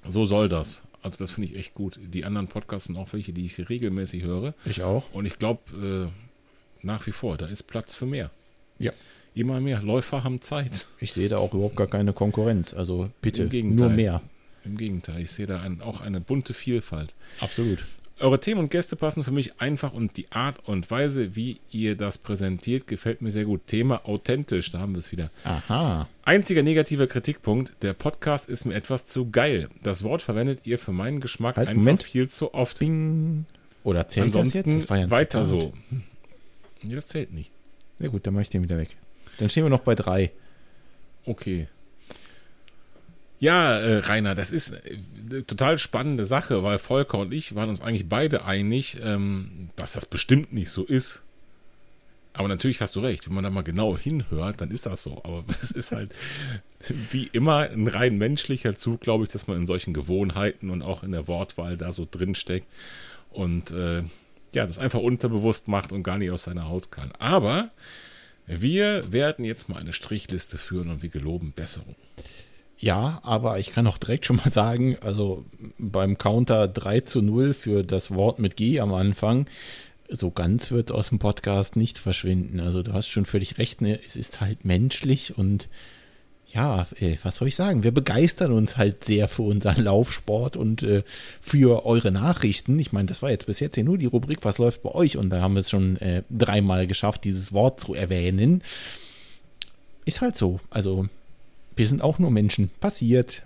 So soll das. Also das finde ich echt gut. Die anderen Podcasts sind auch welche, die ich regelmäßig höre. Ich auch. Und ich glaube, äh, nach wie vor, da ist Platz für mehr. Ja. Immer mehr Läufer haben Zeit. Ich sehe da auch überhaupt gar keine Konkurrenz. Also bitte, nur mehr. Im Gegenteil, ich sehe da ein, auch eine bunte Vielfalt. Absolut. Eure Themen und Gäste passen für mich einfach und die Art und Weise, wie ihr das präsentiert, gefällt mir sehr gut. Thema authentisch, da haben wir es wieder. Aha. Einziger negativer Kritikpunkt, der Podcast ist mir etwas zu geil. Das Wort verwendet ihr für meinen Geschmack Halt, einfach Moment. viel zu oft. Bing. Oder zählt das Ansonsten jetzt? Das ja weiter Zitat. so. Ja, das zählt nicht. Ja gut, dann mache ich den wieder weg. Dann stehen wir noch bei drei. Okay. Ja, äh, Rainer, das ist eine total spannende Sache, weil Volker und ich waren uns eigentlich beide einig, ähm, dass das bestimmt nicht so ist. Aber natürlich hast du recht, wenn man da mal genau hinhört, dann ist das so. Aber es ist halt wie immer ein rein menschlicher Zug, glaube ich, dass man in solchen Gewohnheiten und auch in der Wortwahl da so drin steckt und äh, ja, das einfach unterbewusst macht und gar nicht aus seiner Haut kann. Aber wir werden jetzt mal eine Strichliste führen und wir geloben Besserung. Ja, aber ich kann auch direkt schon mal sagen, also beim Counter 3 zu 0 für das Wort mit G am Anfang, so ganz wird aus dem Podcast nichts verschwinden. Also du hast schon völlig recht, ne? es ist halt menschlich und ja, äh, was soll ich sagen? Wir begeistern uns halt sehr für unseren Laufsport und äh, für eure Nachrichten. Ich meine, das war jetzt bis jetzt hier nur die Rubrik, was läuft bei euch? Und da haben wir es schon äh, dreimal geschafft, dieses Wort zu erwähnen. Ist halt so. Also, wir sind auch nur Menschen. Passiert.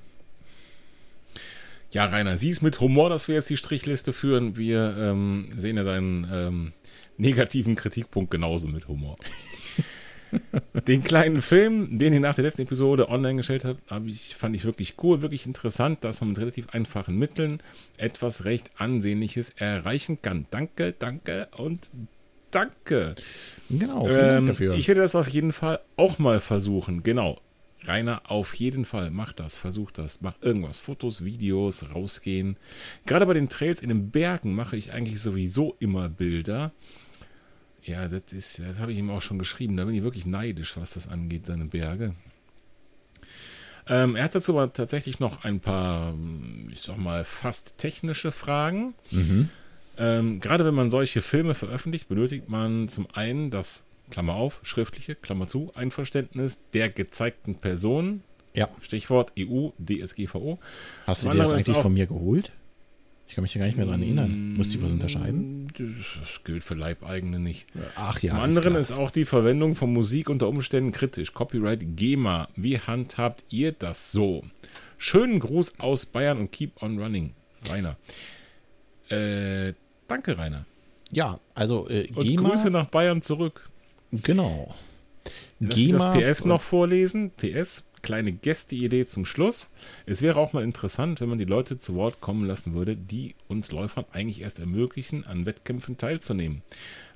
Ja, Rainer, sieh es mit Humor, dass wir jetzt die Strichliste führen. Wir ähm, sehen ja deinen ähm, negativen Kritikpunkt genauso mit Humor. den kleinen Film, den ich nach der letzten Episode online gestellt habe, hab ich, fand ich wirklich cool, wirklich interessant, dass man mit relativ einfachen Mitteln etwas recht Ansehnliches erreichen kann. Danke, danke und danke. Genau, vielen Dank Ähm, dafür. Ich werde das auf jeden Fall auch mal versuchen. Genau. Rainer, auf jeden Fall, mach das, versuch das, mach irgendwas, Fotos, Videos, rausgehen. Gerade bei den Trails in den Bergen mache ich eigentlich sowieso immer Bilder. Ja, das ist, das habe ich ihm auch schon geschrieben. Da bin ich wirklich neidisch, was das angeht, seine Berge. Ähm, er hat dazu aber tatsächlich noch ein paar, ich sag mal, fast technische Fragen. Mhm. Ähm, gerade wenn man solche Filme veröffentlicht, benötigt man zum einen das, Klammer auf, schriftliche, Klammer zu, Einverständnis der gezeigten Person, Ja, Stichwort EU, DSGVO. hast du dir das ist eigentlich von mir geholt? Ich kann mich ja gar nicht mehr dran erinnern. Muss ich was unterscheiden? Das gilt für Leibeigene nicht. Ach ja. Zum ist anderen klar. ist auch die Verwendung von Musik unter Umständen kritisch. Copyright GEMA. Wie handhabt ihr das so? Schönen Gruß aus Bayern und keep on running. Rainer. Äh, danke, Rainer. Ja, also äh, Und GEMA. Grüße nach Bayern zurück. Genau. Mich das PS noch vorlesen. PS, kleine Gästeidee zum Schluss. Es wäre auch mal interessant, wenn man die Leute zu Wort kommen lassen würde, die uns Läufern eigentlich erst ermöglichen, an Wettkämpfen teilzunehmen.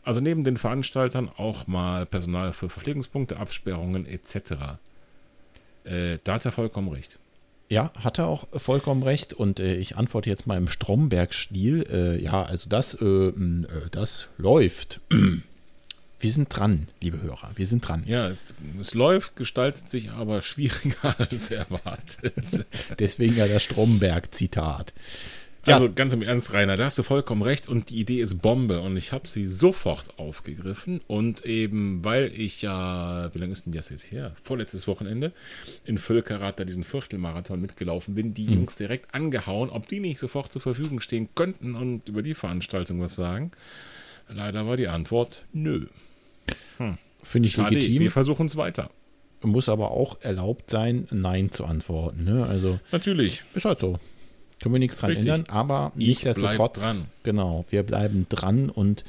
Also neben den Veranstaltern auch mal Personal für Verpflegungspunkte, Absperrungen etc. Äh, da hat er vollkommen recht. Ja, hat er auch vollkommen recht. Und äh, ich antworte jetzt mal im Stromberg-Stil. Äh, ja, also das, äh, äh, das läuft. Wir sind dran, liebe Hörer. Wir sind dran. Ja, es, es läuft, gestaltet sich aber schwieriger als erwartet. Deswegen ja das Stromberg-Zitat. Ja. Also ganz im Ernst, Rainer, da hast du vollkommen recht und die Idee ist Bombe und ich habe sie sofort aufgegriffen und eben, weil ich ja, wie lange ist denn das jetzt her? Vorletztes Wochenende in Völkerath da diesen Viertelmarathon mitgelaufen bin, die Jungs direkt angehauen, ob die nicht sofort zur Verfügung stehen könnten und über die Veranstaltung was sagen. Leider war die Antwort nö. Finde ich Schade, legitim. wir versuchen es weiter. Muss aber auch erlaubt sein, Nein zu antworten. Ne? Also Natürlich. ist halt so. Können wir nichts dran Richtig. ändern, aber Ich nichtsdestotrotz. Genau, wir bleiben dran und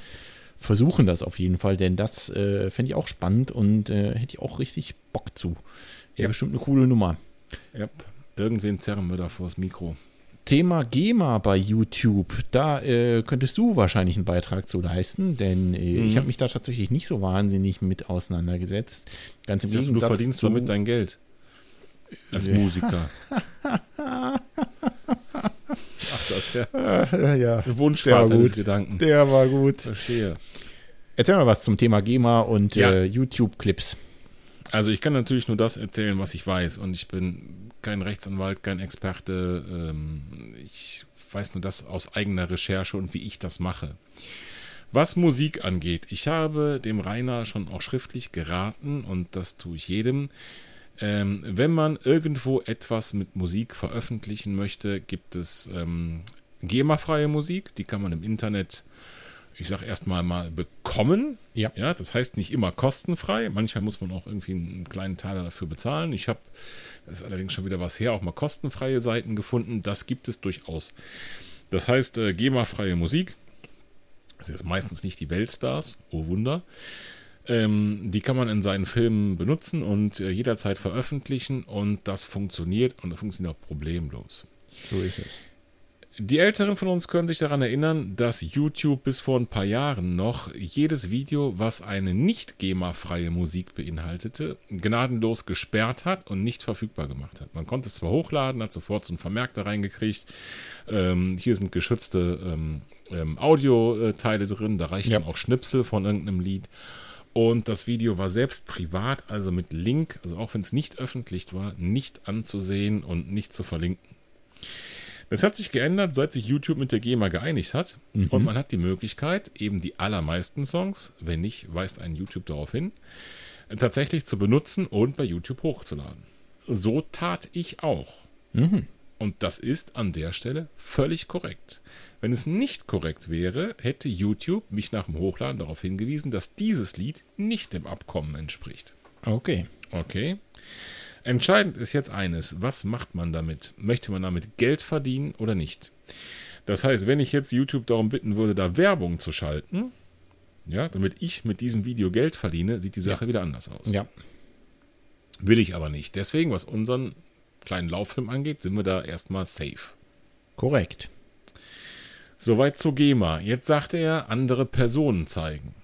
versuchen das auf jeden Fall, denn das äh, fände ich auch spannend und äh, hätte ich auch richtig Bock zu. Ja. bestimmt eine coole Nummer. Ja, irgendwen zerren wir da vors Mikro. Thema GEMA bei YouTube, da äh, könntest du wahrscheinlich einen Beitrag zu leisten, denn äh, Mhm. ich habe mich da tatsächlich nicht so wahnsinnig mit auseinandergesetzt. Ganz im Ich dachte, du Gegensatz verdienst zu, damit dein Geld. Als Ja. Musiker. Ach, das wäre ja, ja, Wunschvater Der war des gut. Gedanken. der war gut. Verstehe. Erzähl mal was zum Thema GEMA und Ja. äh, YouTube-Clips. Also ich kann natürlich nur das erzählen, was ich weiß. Und ich bin kein Rechtsanwalt, kein Experte. Ähm, ich weiß nur das aus eigener Recherche und wie ich das mache. Was Musik angeht, ich habe dem Rainer schon auch schriftlich geraten, und das tue ich jedem, ähm, wenn man irgendwo etwas mit Musik veröffentlichen möchte, gibt es ähm, GEMA-freie Musik, die kann man im Internet, ich sage erstmal mal, bekommen. Ja. ja, das heißt nicht immer kostenfrei, manchmal muss man auch irgendwie einen kleinen Teil dafür bezahlen. Ich habe, das ist allerdings schon wieder was her, auch mal kostenfreie Seiten gefunden, das gibt es durchaus. Das heißt, äh, GEMA-freie Musik, das ist meistens nicht die Weltstars, oh Wunder. Ähm, die kann man in seinen Filmen benutzen und äh, jederzeit veröffentlichen und das funktioniert und das funktioniert auch problemlos. So ist es. Die Älteren von uns können sich daran erinnern, dass YouTube bis vor ein paar Jahren noch jedes Video, was eine nicht GEMA-freie Musik beinhaltete, gnadenlos gesperrt hat und nicht verfügbar gemacht hat. Man konnte es zwar hochladen, hat sofort so einen Vermerk da reingekriegt. Ähm, hier sind geschützte ähm, ähm, Audioteile drin, da reichen ja. auch Schnipsel von irgendeinem Lied. Und das Video war selbst privat, also mit Link, also auch wenn es nicht öffentlich war, nicht anzusehen und nicht zu verlinken. Das hat sich geändert, seit sich YouTube mit der GEMA geeinigt hat. Mhm. Und man hat die Möglichkeit, eben die allermeisten Songs, wenn nicht, weist ein YouTube darauf hin, tatsächlich zu benutzen und bei YouTube hochzuladen. So tat ich auch. Mhm. Und das ist an der Stelle völlig korrekt. Wenn es nicht korrekt wäre, hätte YouTube mich nach dem Hochladen darauf hingewiesen, dass dieses Lied nicht dem Abkommen entspricht. Okay. Okay. Entscheidend ist jetzt eines, was macht man damit? Möchte man damit Geld verdienen oder nicht? Das heißt, wenn ich jetzt YouTube darum bitten würde, da Werbung zu schalten, ja, damit ich mit diesem Video Geld verdiene, sieht die Sache ja. wieder anders aus. Ja. Will ich aber nicht. Deswegen, was unseren kleinen Lauffilm angeht, sind wir da erstmal safe. Korrekt. Soweit zu GEMA. Jetzt sagte er, andere Personen zeigen.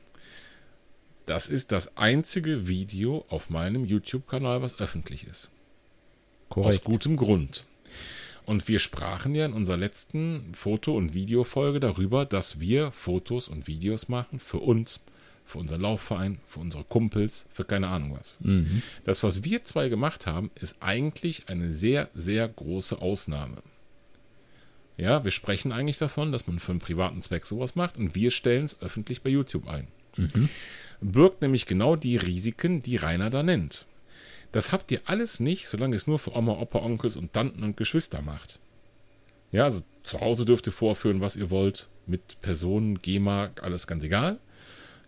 Das ist das einzige Video auf meinem YouTube-Kanal, was öffentlich ist. Korrekt. Aus gutem Grund. Und wir sprachen ja in unserer letzten Foto- und Videofolge darüber, dass wir Fotos und Videos machen für uns, für unseren Laufverein, für unsere Kumpels, für keine Ahnung was. Mhm. Das, was wir zwei gemacht haben, ist eigentlich eine sehr, sehr große Ausnahme. Ja, wir sprechen eigentlich davon, dass man für einen privaten Zweck sowas macht und wir stellen es öffentlich bei YouTube ein. Mhm birgt nämlich genau die Risiken, die Rainer da nennt. Das habt ihr alles nicht, solange es nur für Oma, Opa, Onkels und Tanten und Geschwister macht. Ja, also zu Hause dürft ihr vorführen, was ihr wollt, mit Personen, GEMA, alles ganz egal.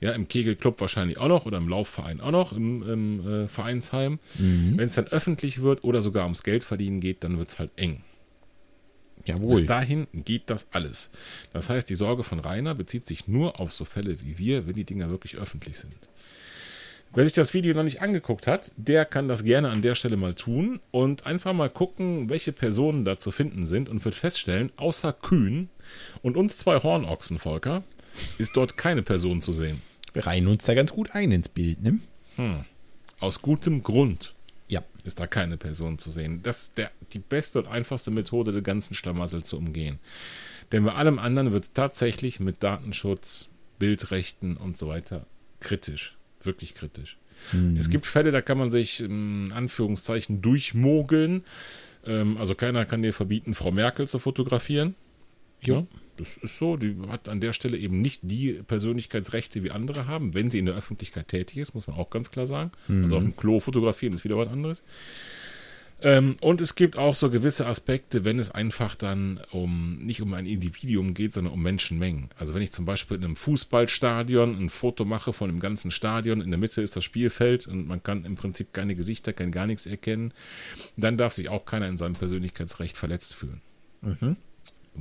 Ja, im Kegelclub wahrscheinlich auch noch oder im Laufverein auch noch, im, im äh, Vereinsheim. Mhm. Wenn es dann öffentlich wird oder sogar ums Geld verdienen geht, dann wird es halt eng. Jawohl. Bis dahin geht das alles. Das heißt, die Sorge von Rainer bezieht sich nur auf so Fälle wie wir, wenn die Dinger wirklich öffentlich sind. Wer sich das Video noch nicht angeguckt hat, der kann das gerne an der Stelle mal tun und einfach mal gucken, welche Personen da zu finden sind und wird feststellen, außer Kühn und uns zwei Hornochsen, Volker, ist dort keine Person zu sehen. Wir reihen uns da ganz gut ein ins Bild, ne? Hm. Aus gutem Grund ja. ist da keine Person zu sehen. Das ist der, die beste und einfachste Methode, den ganzen Schlamassel zu umgehen. Denn bei allem anderen wird es tatsächlich mit Datenschutz, Bildrechten und so weiter kritisch. Wirklich kritisch. Mhm. Es gibt Fälle, da kann man sich in Anführungszeichen durchmogeln. Ähm, also keiner kann dir verbieten, Frau Merkel zu fotografieren. Ja, das ist so. Die hat an der Stelle eben nicht die Persönlichkeitsrechte wie andere haben, wenn sie in der Öffentlichkeit tätig ist, muss man auch ganz klar sagen. Mhm. Also auf dem Klo fotografieren ist wieder was anderes. Ähm, und es gibt auch so gewisse Aspekte, wenn es einfach dann um nicht um ein Individuum geht, sondern um Menschenmengen. Also wenn ich zum Beispiel in einem Fußballstadion ein Foto mache von dem ganzen Stadion, in der Mitte ist das Spielfeld und man kann im Prinzip keine Gesichter, kein gar nichts erkennen, dann darf sich auch keiner in seinem Persönlichkeitsrecht verletzt fühlen. Mhm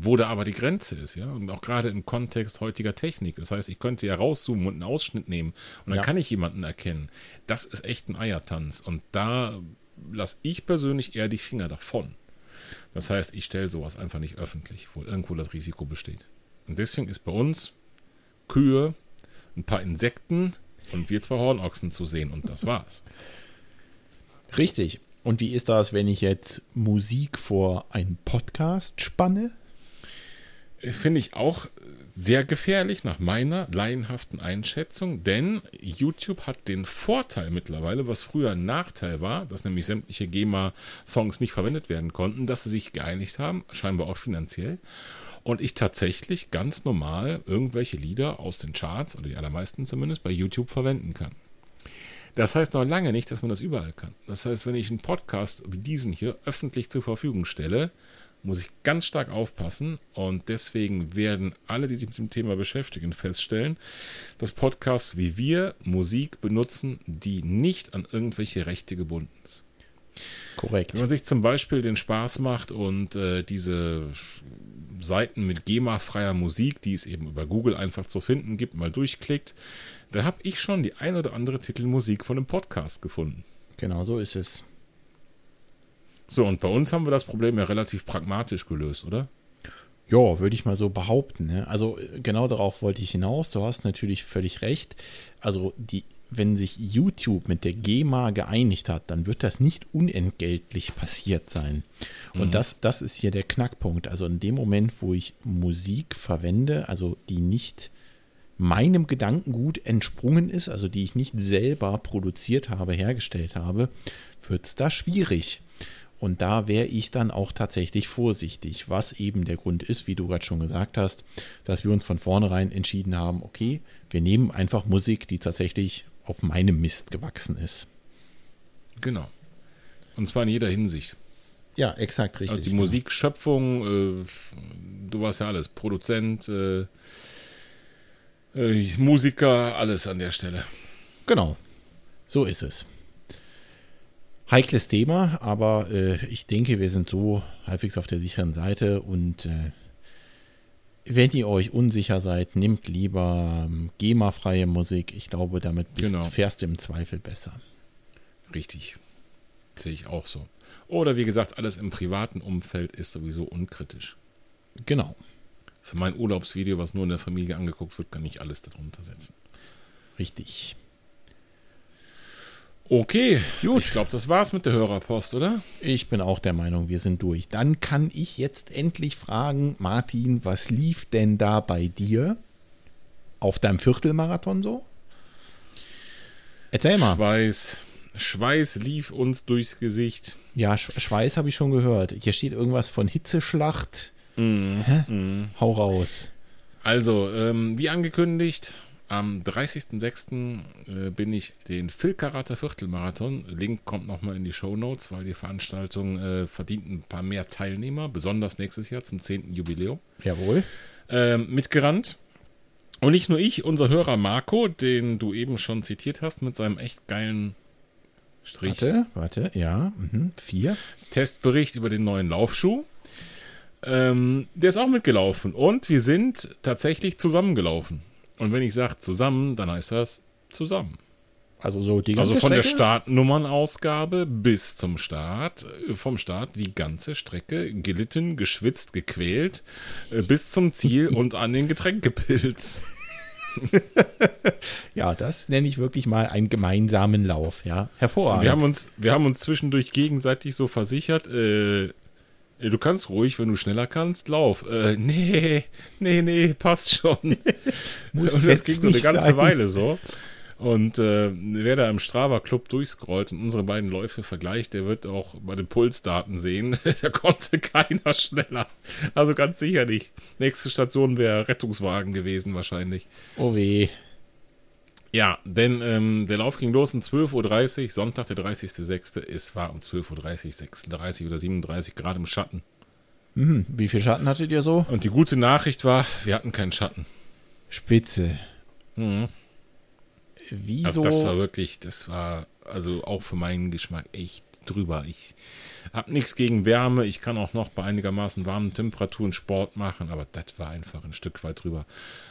wo da aber die Grenze ist, ja, und auch gerade im Kontext heutiger Technik. Das heißt, ich könnte ja rauszoomen und einen Ausschnitt nehmen und dann ja. kann ich jemanden erkennen. Das ist echt ein Eiertanz und da lasse ich persönlich eher die Finger davon. Das heißt, ich stelle sowas einfach nicht öffentlich, wo irgendwo das Risiko besteht. Und deswegen ist bei uns Kühe, ein paar Insekten und wir zwei Hornochsen zu sehen und das war's. Richtig. Und wie ist das, wenn ich jetzt Musik vor einen Podcast spanne? Finde ich auch sehr gefährlich nach meiner laienhaften Einschätzung, denn YouTube hat den Vorteil mittlerweile, was früher ein Nachteil war, dass nämlich sämtliche GEMA-Songs nicht verwendet werden konnten, dass sie sich geeinigt haben, scheinbar auch finanziell. Und ich tatsächlich ganz normal irgendwelche Lieder aus den Charts, oder die allermeisten zumindest, bei YouTube verwenden kann. Das heißt noch lange nicht, dass man das überall kann. Das heißt, wenn ich einen Podcast wie diesen hier öffentlich zur Verfügung stelle, muss ich ganz stark aufpassen und deswegen werden alle, die sich mit dem Thema beschäftigen, feststellen, dass Podcasts wie wir Musik benutzen, die nicht an irgendwelche Rechte gebunden ist. Korrekt. Wenn man sich zum Beispiel den Spaß macht und äh, diese Seiten mit GEMA-freier Musik, die es eben über Google einfach zu finden gibt, mal durchklickt, da habe ich schon die ein oder andere Titelmusik von einem Podcast gefunden. Genau so ist es. So, und bei uns haben wir das Problem ja relativ pragmatisch gelöst, oder? Ja, würde ich mal so behaupten. Ne? Also genau darauf wollte ich hinaus. Du hast natürlich völlig recht. Also die, wenn sich YouTube mit der GEMA geeinigt hat, dann wird das nicht unentgeltlich passiert sein. Und mhm. das, das ist hier der Knackpunkt. Also in dem Moment, wo ich Musik verwende, also die nicht meinem Gedankengut entsprungen ist, also die ich nicht selber produziert habe, hergestellt habe, wird es da schwierig. Und da wäre ich dann auch tatsächlich vorsichtig, was eben der Grund ist, wie du gerade schon gesagt hast, dass wir uns von vornherein entschieden haben, okay, wir nehmen einfach Musik, die tatsächlich auf meinem Mist gewachsen ist. Genau. Und zwar in jeder Hinsicht. Ja, exakt richtig. Also die genau. Musikschöpfung, äh, du warst ja alles, Produzent, äh, äh, Musiker, alles an der Stelle. Genau. So ist es. Heikles Thema, aber äh, ich denke, wir sind so halbwegs auf der sicheren Seite und äh, wenn ihr euch unsicher seid, nehmt lieber ähm, GEMA-freie Musik. Ich glaube, damit bist, genau. fährst du im Zweifel besser. Richtig. Sehe ich auch so. Oder wie gesagt, alles im privaten Umfeld ist sowieso unkritisch. Genau. Für mein Urlaubsvideo, was nur in der Familie angeguckt wird, kann ich alles darunter setzen. Richtig. Okay, gut. Ich glaube, das war's mit der Hörerpost, oder? Ich bin auch der Meinung, wir sind durch. Dann kann ich jetzt endlich fragen, Martin, was lief denn da bei dir auf deinem Viertelmarathon so? Erzähl mal. Schweiß. Schweiß lief uns durchs Gesicht. Ja, Schweiß habe ich schon gehört. Hier steht irgendwas von Hitzeschlacht. Mm, mm. Hau raus. Also, ähm, wie angekündigt, am 30.06. Äh, bin ich den Filkarater Viertelmarathon. Link kommt nochmal in die Show Notes, weil die Veranstaltung äh, verdient ein paar mehr Teilnehmer, besonders nächstes Jahr zum 10. Jubiläum. Jawohl. Ähm, mitgerannt. Und nicht nur ich, unser Hörer Marco, den du eben schon zitiert hast, mit seinem echt geilen Strich. Warte, warte, ja. Mhm. Vier. Testbericht über den neuen Laufschuh. Ähm, der ist auch mitgelaufen. Und wir sind tatsächlich zusammengelaufen. Und wenn ich sage zusammen, dann heißt das zusammen. Also so die ganze Also von Strecke? der Startnummernausgabe bis zum Start, äh, vom Start die ganze Strecke gelitten, geschwitzt, gequält, äh, bis zum Ziel und an den Getränkepilz. ja, das nenne ich wirklich mal einen gemeinsamen Lauf, ja. Hervorragend. Wir haben uns, wir haben uns zwischendurch gegenseitig so versichert, äh, Du kannst ruhig, wenn du schneller kannst, lauf. Äh, nee, nee, nee, passt schon. Muss und das ging so eine ganze sein. Weile so. Und äh, wer da im Strava-Club durchscrollt und unsere beiden Läufe vergleicht, der wird auch bei den Pulsdaten sehen, da konnte keiner schneller. Also ganz sicher nicht. Nächste Station wäre Rettungswagen gewesen wahrscheinlich. Oh weh. Ja, denn ähm, der Lauf ging los um 12.30 Uhr, Sonntag, der 30.06. Es war um 12.30 Uhr, 36 oder 37 Grad im Schatten. Mhm. Wie viel Schatten hattet ihr so? Und die gute Nachricht war, wir hatten keinen Schatten. Spitze. Mhm. Wieso? Also das war wirklich, das war also auch für meinen Geschmack echt drüber. Ich habe nichts gegen Wärme. Ich kann auch noch bei einigermaßen warmen Temperaturen Sport machen, aber das war einfach ein Stück weit drüber.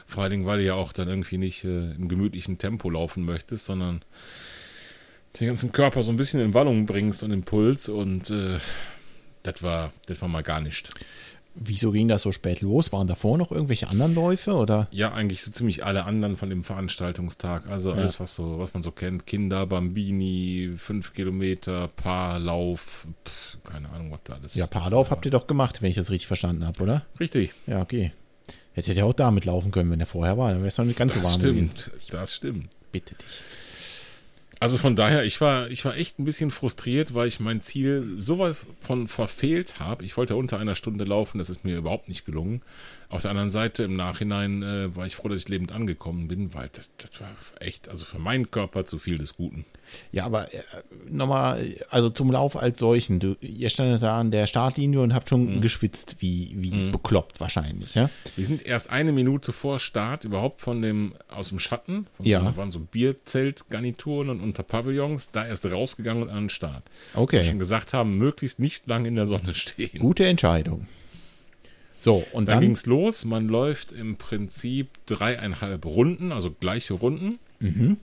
Vor allen Dingen, weil du ja auch dann irgendwie nicht äh, im gemütlichen Tempo laufen möchtest, sondern den ganzen Körper so ein bisschen in Wallung bringst und Impuls und äh, das war, das war mal gar nicht. Wieso ging das so spät los? Waren davor noch irgendwelche anderen Läufe oder? Ja, eigentlich so ziemlich alle anderen von dem Veranstaltungstag. Also alles, ja. was so, was man so kennt. Kinder, Bambini, 5 Kilometer, Paarlauf, pff, keine Ahnung, was da alles. Ja, Paarlauf habt ihr doch gemacht, wenn ich das richtig verstanden habe, oder? Richtig. Ja, okay. Hättet ihr auch damit laufen können, wenn er vorher war. Dann wäre es noch nicht ganz das so warm stimmt, gewesen. Das stimmt. Bitte dich. Also von daher, ich war, ich war echt ein bisschen frustriert, weil ich mein Ziel sowas von verfehlt habe. Ich wollte unter einer Stunde laufen, das ist mir überhaupt nicht gelungen. Auf der anderen Seite, im Nachhinein äh, war ich froh, dass ich lebend angekommen bin, weil das, das war echt, also für meinen Körper zu viel des Guten. Ja, aber äh, nochmal, also zum Lauf als solchen. Du, ihr standet da an der Startlinie und habt schon Mhm. geschwitzt, wie, wie bekloppt wahrscheinlich, ja? Wir sind erst eine Minute vor Start überhaupt von dem, aus dem Schatten, Ja. da waren so Bierzeltgarnituren und unter Pavillons, da erst rausgegangen und an den Start. Okay. Schon gesagt haben, möglichst nicht lang in der Sonne stehen. Gute Entscheidung. So, und Dann, dann, ging es los. Man läuft im Prinzip dreieinhalb Runden, also gleiche Runden. Mhm.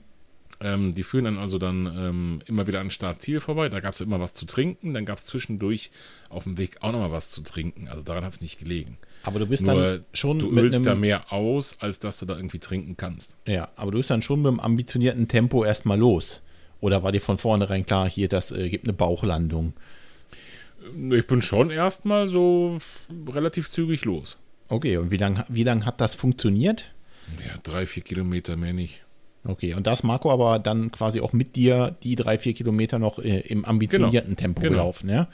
Ähm, die führen dann also dann ähm, immer wieder an Startziel vorbei. Da gab es immer was zu trinken. Dann gab es zwischendurch auf dem Weg auch nochmal was zu trinken. Also daran hat es nicht gelegen. aber du bist Nur dann schon du mit ölst da einem, mehr aus, als dass du da irgendwie trinken kannst. ja, aber du bist dann schon mit einem ambitionierten Tempo erstmal los. Oder war dir von vornherein klar, hier, das äh, gibt eine Bauchlandung? Ich bin schon erstmal so relativ zügig los. Okay, und wie lange wie lang hat das funktioniert? Ja, drei, vier Kilometer mehr nicht. Okay, und das Marco aber dann quasi auch mit dir die drei, vier Kilometer noch äh, im ambitionierten Tempo genau. gelaufen, ja?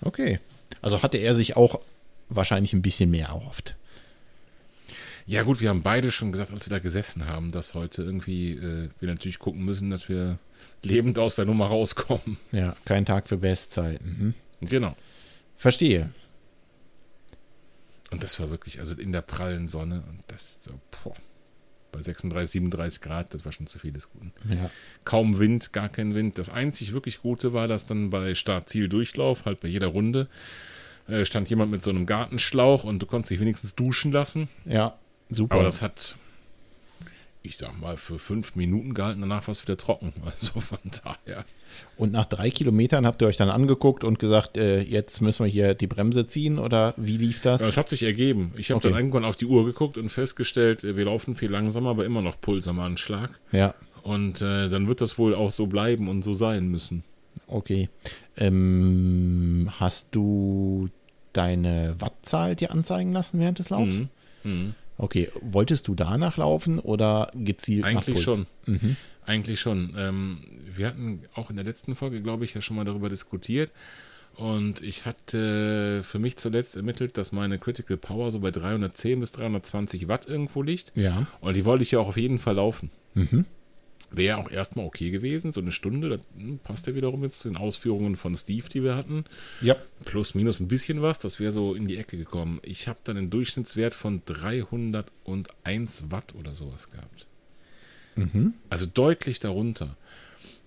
Okay. Also hatte er sich auch wahrscheinlich ein bisschen mehr erhofft. Ja gut, wir haben beide schon gesagt, als wir da gesessen haben, dass heute irgendwie äh, wir natürlich gucken müssen, dass wir lebend aus der Nummer rauskommen. Ja, kein Tag für Bestzeiten. Mhm. Genau. Verstehe. Und das war wirklich, also in der prallen Sonne und das, so, boah, bei 36, 37 Grad, das war schon zu viel des Guten. Ja. Kaum Wind, gar kein Wind. Das einzig wirklich Gute war, dass dann bei Start-Ziel-Durchlauf, halt bei jeder Runde, äh, stand jemand mit so einem Gartenschlauch und du konntest dich wenigstens duschen lassen. Ja, super. Aber das hat, ich sag mal, für fünf Minuten gehalten, danach war es wieder trocken. Also von daher. und nach drei Kilometern habt ihr euch dann angeguckt und gesagt, äh, jetzt müssen wir hier die Bremse ziehen oder wie lief das? Ja, es hat sich ergeben. Ich habe Okay. dann irgendwann auf die Uhr geguckt und festgestellt, äh, wir laufen viel langsamer, aber immer noch Puls am Anschlag. Ja, Und äh, dann wird das wohl auch so bleiben und so sein müssen. okay. Ähm, hast du deine Wattzahl dir anzeigen lassen während des Laufs? Mhm. Mhm. Okay, wolltest du danach laufen oder gezielt Eigentlich schon. Eigentlich schon. Ähm, wir hatten auch in der letzten Folge, glaube ich, ja schon mal darüber diskutiert. Und ich hatte für mich zuletzt ermittelt, dass meine Critical Power so bei 310 bis 320 Watt irgendwo liegt. Ja. Und die wollte ich ja auch auf jeden Fall laufen. Mhm. Wäre auch erstmal okay gewesen, so eine Stunde. Das hm, passt ja wiederum jetzt zu den Ausführungen von Steve, die wir hatten. Ja. Plus, minus ein bisschen was, das wäre so in die Ecke gekommen. Ich habe dann einen Durchschnittswert von 301 Watt oder sowas gehabt. Mhm. Also deutlich darunter.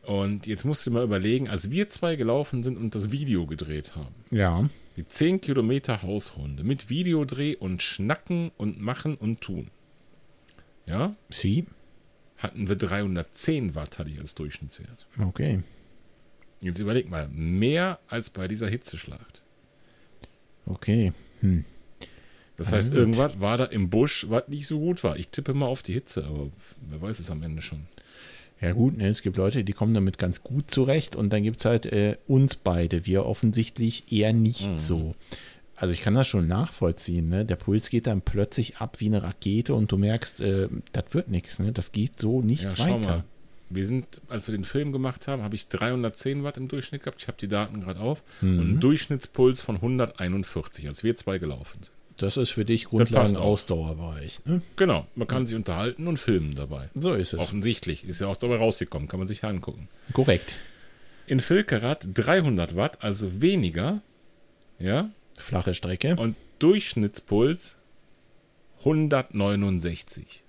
Und jetzt musst du dir mal überlegen, als wir zwei gelaufen sind und das Video gedreht haben, Ja. die 10 Kilometer Hausrunde mit Videodreh und Schnacken und Machen und Tun. Ja, Sie? Hatten wir 310 Watt, hatte ich als Durchschnittswert. Okay. Jetzt überleg mal, mehr als bei dieser Hitzeschlacht. Okay. Hm. Das heißt, gut. irgendwas war da im Busch, was nicht so gut war. Ich tippe mal auf die Hitze, aber wer weiß es am Ende schon. Ja gut, ne, es gibt Leute, die kommen damit ganz gut zurecht und dann gibt es halt äh, uns beide, wir offensichtlich eher nicht Mhm. so. Also ich kann das schon nachvollziehen, ne? Der Puls geht dann plötzlich ab wie eine Rakete und du merkst, äh, das wird nichts, ne? Das geht so nicht Ja, schau weiter. mal. Wir sind, als wir den Film gemacht haben, habe ich 310 Watt im Durchschnitt gehabt. Ich habe die Daten gerade auf. Mhm. Und einen Durchschnittspuls von 141, als wir zwei gelaufen sind. Das ist für dich passt Grundlagen auch. Ausdauerbereich, ne? Genau, man kann sich unterhalten und filmen dabei. So ist es. Offensichtlich. Ist ja auch dabei rausgekommen, kann man sich angucken. Korrekt. In Filkerat 300 Watt, also weniger. Ja. Flache Strecke. Und Durchschnittspuls 169.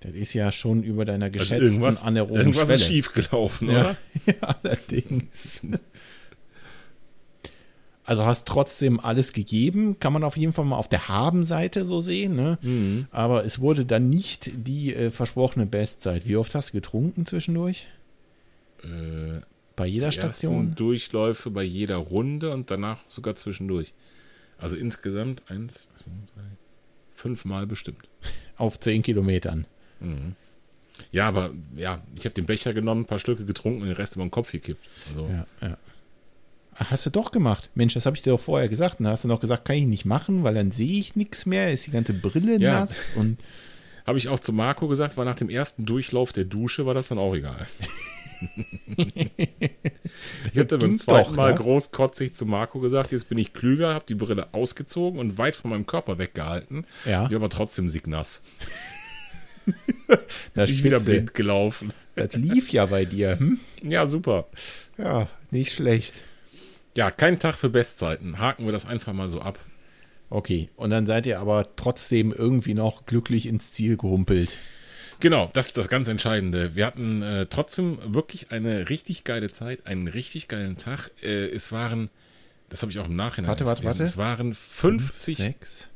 Das ist ja schon über deiner Also geschätzten irgendwas, anaeroben irgendwas ist Schwelle. schief gelaufen, Ja, oder? ja, allerdings. Also hast trotzdem alles gegeben, kann man auf jeden Fall mal auf der Haben-Seite so sehen, ne? Mhm. Aber es wurde dann nicht die äh, versprochene Bestzeit. Wie oft hast du getrunken zwischendurch? Äh, Bei jeder Station? Durchläufe bei jeder Runde und danach sogar zwischendurch. Also insgesamt eins, zwei, drei, fünfmal bestimmt. Auf zehn Kilometern. Ja, aber ja, ich habe den Becher genommen, ein paar Stücke getrunken und den Rest über den Kopf gekippt. Also, Ja, ja. Ach, hast du doch gemacht. Mensch, das habe ich dir doch vorher gesagt. Und da hast du noch gesagt, kann ich nicht machen, weil dann sehe ich nichts mehr, ist die ganze Brille Ja. nass und Habe ich auch zu Marco gesagt, war nach dem ersten Durchlauf der Dusche, war das dann auch egal. ich habe dann beim zweiten doch, Mal ne? großkotzig zu Marco gesagt, jetzt bin ich klüger, habe die Brille ausgezogen und weit von meinem Körper weggehalten. Ja. Die war aber trotzdem siegnass. na, Ich wieder blind gelaufen. Das lief ja bei dir. Hm? Ja, super. Ja, nicht schlecht. Ja, kein Tag für Bestzeiten. Haken wir das einfach mal so ab. Okay, und dann seid ihr aber trotzdem irgendwie noch glücklich ins Ziel gehumpelt. Genau, das ist das ganz Entscheidende. Wir hatten äh, trotzdem wirklich eine richtig geile Zeit, einen richtig geilen Tag. Äh, es waren, das habe ich auch im Nachhinein Warte, warte, warte. es waren 50, Sechs.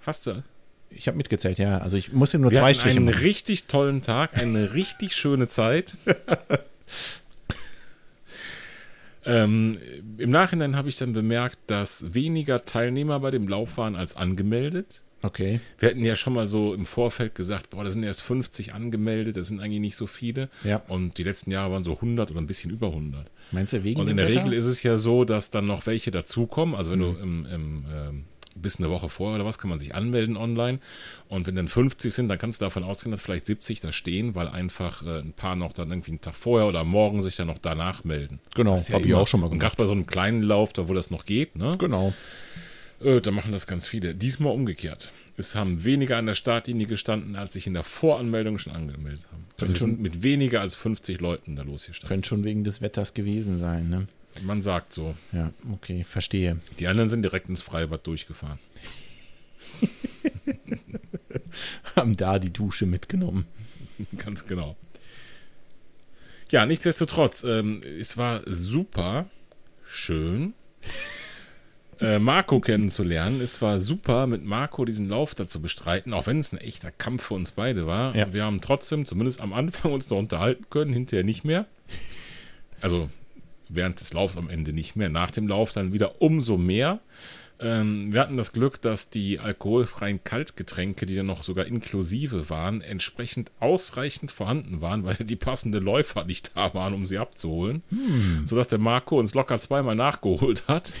Hast du? Ich habe mitgezählt, ja. Also ich musste nur Wir zwei hatten Striche einen machen. richtig tollen Tag, eine richtig schöne Zeit. ähm, Im Nachhinein habe ich dann bemerkt, dass weniger Teilnehmer bei dem Lauf waren als angemeldet. Okay. Wir hatten ja schon mal so im Vorfeld gesagt, boah, da sind erst 50 angemeldet, das sind eigentlich nicht so viele. Ja. Und die letzten Jahre waren so 100 oder ein bisschen über 100. Meinst du wegen Und in der Wetter? Regel ist es ja so, dass dann noch welche dazukommen. Also wenn Mhm. du im, im ähm, bis eine Woche vorher oder was, kann man sich anmelden online. Und wenn dann 50 sind, dann kannst du davon ausgehen, dass vielleicht 70 da stehen, weil einfach äh, ein paar noch dann irgendwie einen Tag vorher oder morgen sich dann noch danach melden. Genau, Das ist hab ich auch schon mal Und gemacht. gerade bei so einem kleinen Lauf, da wo das noch geht, ne? Genau. Äh, da machen das ganz viele. Diesmal umgekehrt. Es haben weniger an der Startlinie gestanden, als sich in der Voranmeldung schon angemeldet haben. Also schon- mit weniger als 50 Leuten da losgestanden. Könnte schon wegen des Wetters gewesen sein, ne? Man sagt so. Ja, okay, verstehe. Die anderen sind direkt ins Freibad durchgefahren. Haben da die Dusche mitgenommen. Ganz genau. Ja, nichtsdestotrotz, ähm, es war super schön, äh, Marco kennenzulernen. Es war super, mit Marco diesen Lauf da zu bestreiten, auch wenn es ein echter Kampf für uns beide war. Ja. Wir haben trotzdem, zumindest am Anfang, uns noch unterhalten können, hinterher nicht mehr. Also während des Laufs am Ende nicht mehr, nach dem Lauf dann wieder umso mehr. Ähm, wir hatten das Glück, dass die alkoholfreien Kaltgetränke, die dann noch sogar inklusive waren, entsprechend ausreichend vorhanden waren, weil die passende Läufer nicht da waren, um sie abzuholen. Sodass der Marco uns locker zweimal nachgeholt hat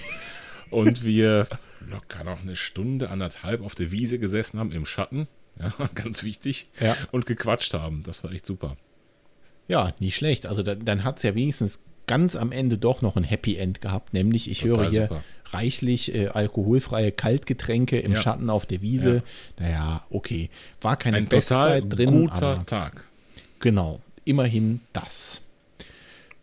und wir locker noch eine Stunde, anderthalb auf der Wiese gesessen haben im Schatten. Ja, ganz wichtig. Ja. Und gequatscht haben. Das war echt super. Ja, nicht schlecht. Also dann, dann hat es ja wenigstens ganz am Ende doch noch ein Happy End gehabt, nämlich ich Total höre hier super. reichlich äh, alkoholfreie Kaltgetränke im Ja. Schatten auf der Wiese. Naja, okay. War keine Ein total Bestzeit drin, guter Tag. genau, immerhin das.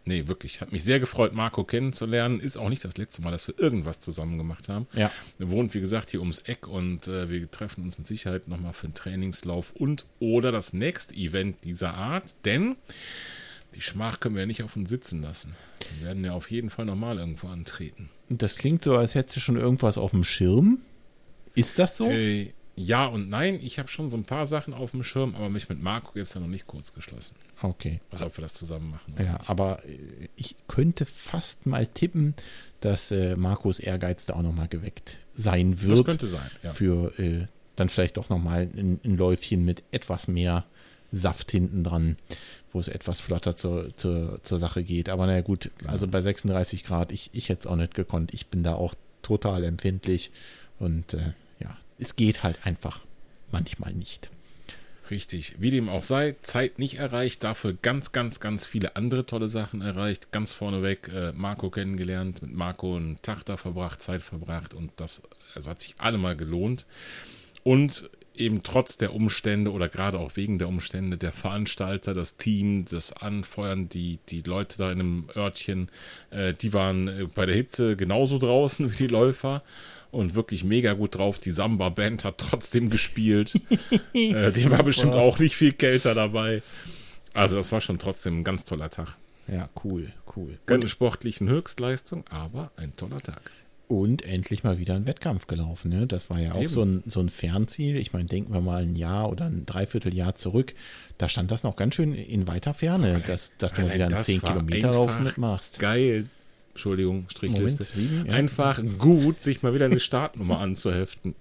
Nee, wirklich. Hat mich sehr gefreut, Marco kennenzulernen. Ist auch nicht das letzte Mal, dass wir irgendwas zusammen gemacht haben. Ja. Er wohnt, wie gesagt, hier ums Eck und äh, wir treffen uns mit Sicherheit nochmal für einen Trainingslauf und oder das nächste Event dieser Art, denn die Schmach können wir ja nicht auf uns sitzen lassen. Wir werden ja auf jeden Fall nochmal irgendwo antreten. Und das klingt so, als hättest du schon irgendwas auf dem Schirm. Ist das so? Äh, ja und nein, ich habe schon so ein paar Sachen auf dem Schirm, aber mich mit Marco jetzt noch nicht kurz geschlossen. Okay. Also ob wir das zusammen machen. Ja, nicht. aber äh, ich könnte fast mal tippen, dass äh, Markus Ehrgeiz da auch nochmal geweckt sein wird. das könnte sein. Ja. Für äh, dann vielleicht doch nochmal ein, ein Läufchen mit etwas mehr Saft hinten dran, wo es etwas flotter zur, zur, zur Sache geht. Aber naja, gut, Genau. also bei 36 Grad, ich, ich hätte es auch nicht gekonnt. Ich bin da auch total empfindlich und äh, es geht halt einfach manchmal nicht. Richtig. Wie dem auch sei, Zeit nicht erreicht, dafür ganz, ganz, ganz viele andere tolle Sachen erreicht. Ganz vorneweg äh, Marco kennengelernt, mit Marco einen Tag da verbracht, Zeit verbracht und das also hat sich allemal gelohnt. Und eben trotz der Umstände oder gerade auch wegen der Umstände der Veranstalter, das Team, das Anfeuern, die, die Leute da in einem Örtchen, äh, die waren äh, bei der Hitze genauso draußen wie die Läufer und wirklich mega gut drauf. Die Samba-Band hat trotzdem gespielt. äh, dem war bestimmt auch nicht viel kälter dabei. Also das war schon trotzdem ein ganz toller Tag. Ja, cool, cool. Keine sportlichen Höchstleistung, aber ein toller Tag. Und endlich mal wieder ein Wettkampf gelaufen. Ne? Das war ja auch Eben. so ein, so ein Fernziel. Ich meine, denken wir mal ein Jahr oder ein Dreivierteljahr zurück. Da stand das noch ganz schön in weiter Ferne, dass, dass du mal wieder einen das 10 war Kilometer Lauf mitmachst. Geil. Entschuldigung, Strichliste. Moment. Einfach gut, sich mal wieder eine Startnummer anzuheften.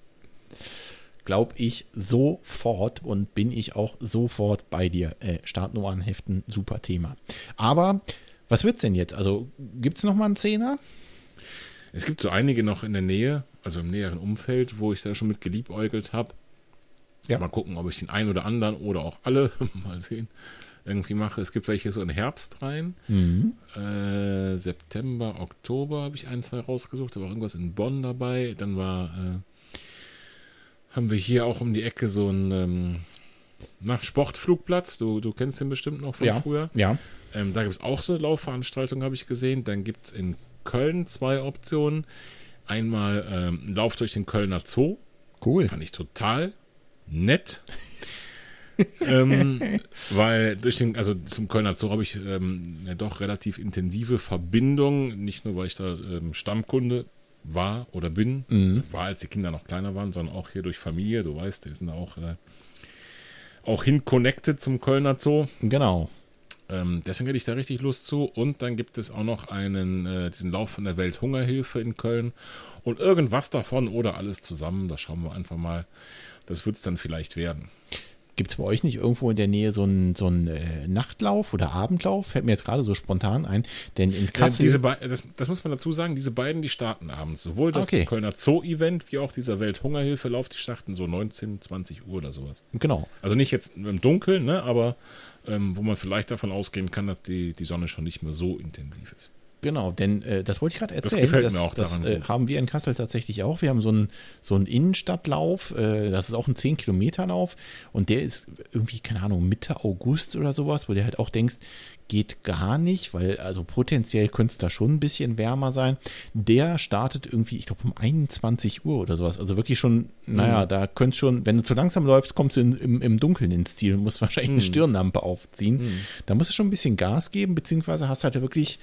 Glaube ich sofort und bin ich auch sofort bei dir. Äh, Startnummern heften, super Thema. Aber was wird's denn jetzt? Also gibt es noch mal einen Zehner? Es gibt so einige noch in der Nähe, also im näheren Umfeld, wo ich da schon mit geliebäugelt habe. Ja. Mal gucken, ob ich den einen oder anderen oder auch alle, mal sehen, irgendwie mache. Es gibt welche so in Herbst rein. Äh, September, Oktober habe ich ein, zwei rausgesucht. Da war irgendwas in Bonn dabei. Dann war, äh, haben wir hier auch um die Ecke so einen ähm, na, Sportflugplatz. Du, du kennst den bestimmt noch von früher. Ja. Ähm, da gibt es auch so eine Laufveranstaltung, habe ich gesehen. Dann gibt es in Köln zwei Optionen. Einmal ähm, ein Lauf durch den Kölner Zoo. Cool. Fand ich total nett. Ähm, weil durch den, also zum Kölner Zoo habe ich ähm, eine doch relativ intensive Verbindung. Nicht nur, weil ich da ähm, Stammkunde war oder bin. Mhm. War, als die Kinder noch kleiner waren, sondern auch hier durch Familie. Du weißt, die sind auch, äh, auch hin connected zum Kölner Zoo. Genau. Ähm, deswegen hätte ich da richtig Lust zu. Und dann gibt es auch noch einen, äh, diesen Lauf von der Welthungerhilfe in Köln. Und irgendwas davon oder alles zusammen, da schauen wir einfach mal. Das wird es dann vielleicht werden. Gibt es bei euch nicht irgendwo in der Nähe so einen so äh, Nachtlauf oder Abendlauf? Fällt mir jetzt gerade so spontan ein. Denn in Kassel. Ja, das, das, muss man dazu sagen, diese beiden, die starten abends. Sowohl das okay. Kölner Zoo-Event wie auch dieser Welthungerhilfe-Lauf, die starten so 19, 20 Uhr oder sowas. Genau. Also nicht jetzt im Dunkeln, ne, aber ähm, wo man vielleicht davon ausgehen kann, dass die, die Sonne schon nicht mehr so intensiv ist. Genau, denn äh, das wollte ich gerade erzählen. Das gefällt das, mir auch Das äh, haben wir in Kassel tatsächlich auch. Wir haben so einen, so einen Innenstadtlauf, äh, das ist auch ein 10-Kilometer-Lauf und der ist irgendwie, keine Ahnung, Mitte August oder sowas, wo du halt auch denkst, geht gar nicht, weil also potenziell könnte es da schon ein bisschen wärmer sein. Der startet irgendwie, ich glaube, um 21 Uhr oder sowas. Also wirklich schon, naja, mhm. da könnte schon, wenn du zu langsam läufst, kommst du in, im, im Dunkeln ins Ziel und musst wahrscheinlich mhm. eine Stirnlampe aufziehen. Mhm. Da musst du schon ein bisschen Gas geben, beziehungsweise hast halt wirklich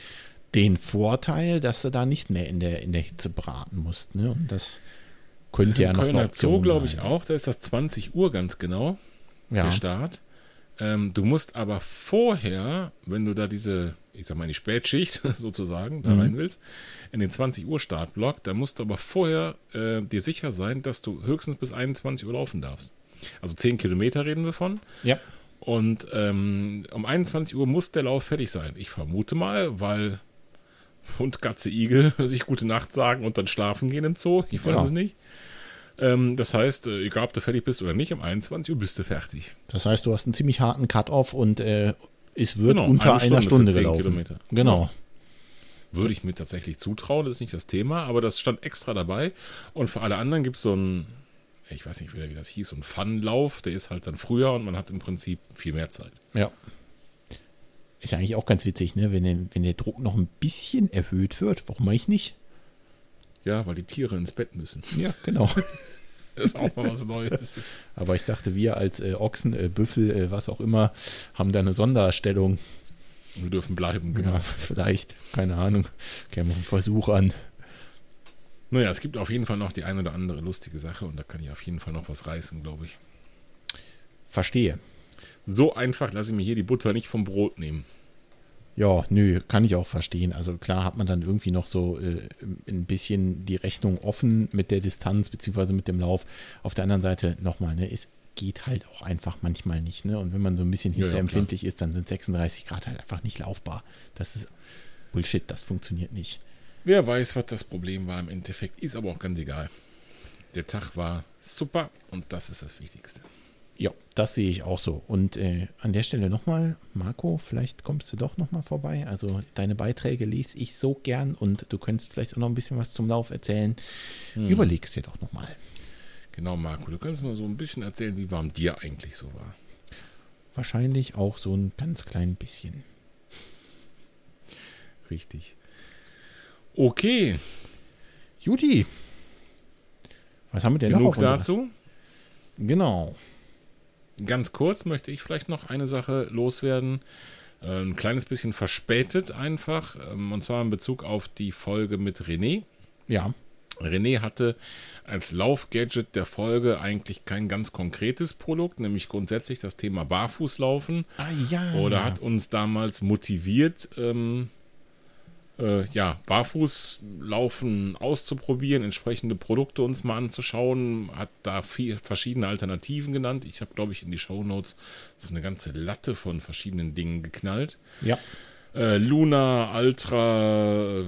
den Vorteil, dass du da nicht mehr in der, in der Hitze braten musst. Ne? Und das könnte das ja noch Kölner Zoo, glaube ich, auch. Da ist das 20 Uhr ganz genau, ja. der Start. Ähm, du musst aber vorher, wenn du da diese, ich sag mal, in die Spätschicht sozusagen, da mhm. rein willst, in den 20 Uhr Startblock, da musst du aber vorher äh, dir sicher sein, dass du höchstens bis 21 Uhr laufen darfst. Also 10 Kilometer reden wir von. Ja. Und ähm, um 21 Uhr muss der Lauf fertig sein. Ich vermute mal, weil Hund, Katze, Igel sich gute Nacht sagen und dann schlafen gehen im Zoo. Ich weiß genau. es nicht. Ähm, das heißt, äh, egal ob du fertig bist oder nicht, um 21 Uhr bist du fertig. Das heißt, du hast einen ziemlich harten Cut-Off und äh, es wird genau, unter eine einer Stunde gelaufen. Kilometer. Genau. Ja. Würde ich mir tatsächlich zutrauen, das ist nicht das Thema, aber das stand extra dabei. Und für alle anderen gibt es so ein, ich weiß nicht, wie das hieß, so ein Fun-Lauf, der ist halt dann früher und man hat im Prinzip viel mehr Zeit. Ja. Ist ja eigentlich auch ganz witzig, ne? wenn, der, wenn der Druck noch ein bisschen erhöht wird. Warum mache ich nicht? Ja, weil die Tiere ins Bett müssen. Ja, genau. das ist auch mal was Neues. Aber ich dachte, wir als äh, Ochsen, äh, Büffel, äh, was auch immer, haben da eine Sonderstellung. Wir dürfen bleiben, genau. Ja, vielleicht, keine Ahnung. Käme einen Versuch an. Naja, es gibt auf jeden Fall noch die eine oder andere lustige Sache und da kann ich auf jeden Fall noch was reißen, glaube ich. Verstehe. So einfach lasse ich mir hier die Butter nicht vom Brot nehmen. Ja, nö, kann ich auch verstehen. Also klar hat man dann irgendwie noch so äh, ein bisschen die Rechnung offen mit der Distanz beziehungsweise mit dem Lauf. Auf der anderen Seite nochmal, ne, es geht halt auch einfach manchmal nicht. Ne? Und wenn man so ein bisschen hitzeempfindlich ja, ja, ist, dann sind 36 Grad halt einfach nicht laufbar. Das ist Bullshit, das funktioniert nicht. Wer weiß, was das Problem war im Endeffekt, ist aber auch ganz egal. Der Tag war super und das ist das Wichtigste. Ja, das sehe ich auch so. Und äh, an der Stelle nochmal, Marco, vielleicht kommst du doch nochmal vorbei. Also deine Beiträge lese ich so gern und du könntest vielleicht auch noch ein bisschen was zum Lauf erzählen. Hm. Überleg es dir doch nochmal. Genau, Marco, du kannst mal so ein bisschen erzählen, wie warm dir eigentlich so war. Wahrscheinlich auch so ein ganz klein bisschen. Richtig. Okay. Juti. Was haben wir denn Genug noch dazu? Genau. Ganz kurz möchte ich vielleicht noch eine Sache loswerden. Äh, ein kleines bisschen verspätet einfach. Ähm, und zwar in Bezug auf die Folge mit René. Ja. René hatte als Laufgadget der Folge eigentlich kein ganz konkretes Produkt, nämlich grundsätzlich das Thema Barfußlaufen. Ah ja. Oder hat uns damals motiviert, ähm, äh, ja, Barfußlaufen auszuprobieren, entsprechende Produkte uns mal anzuschauen, hat da vier verschiedene Alternativen genannt. Ich habe, glaube ich, in die Show Notes so eine ganze Latte von verschiedenen Dingen geknallt. Ja. Äh, Luna, Ultra,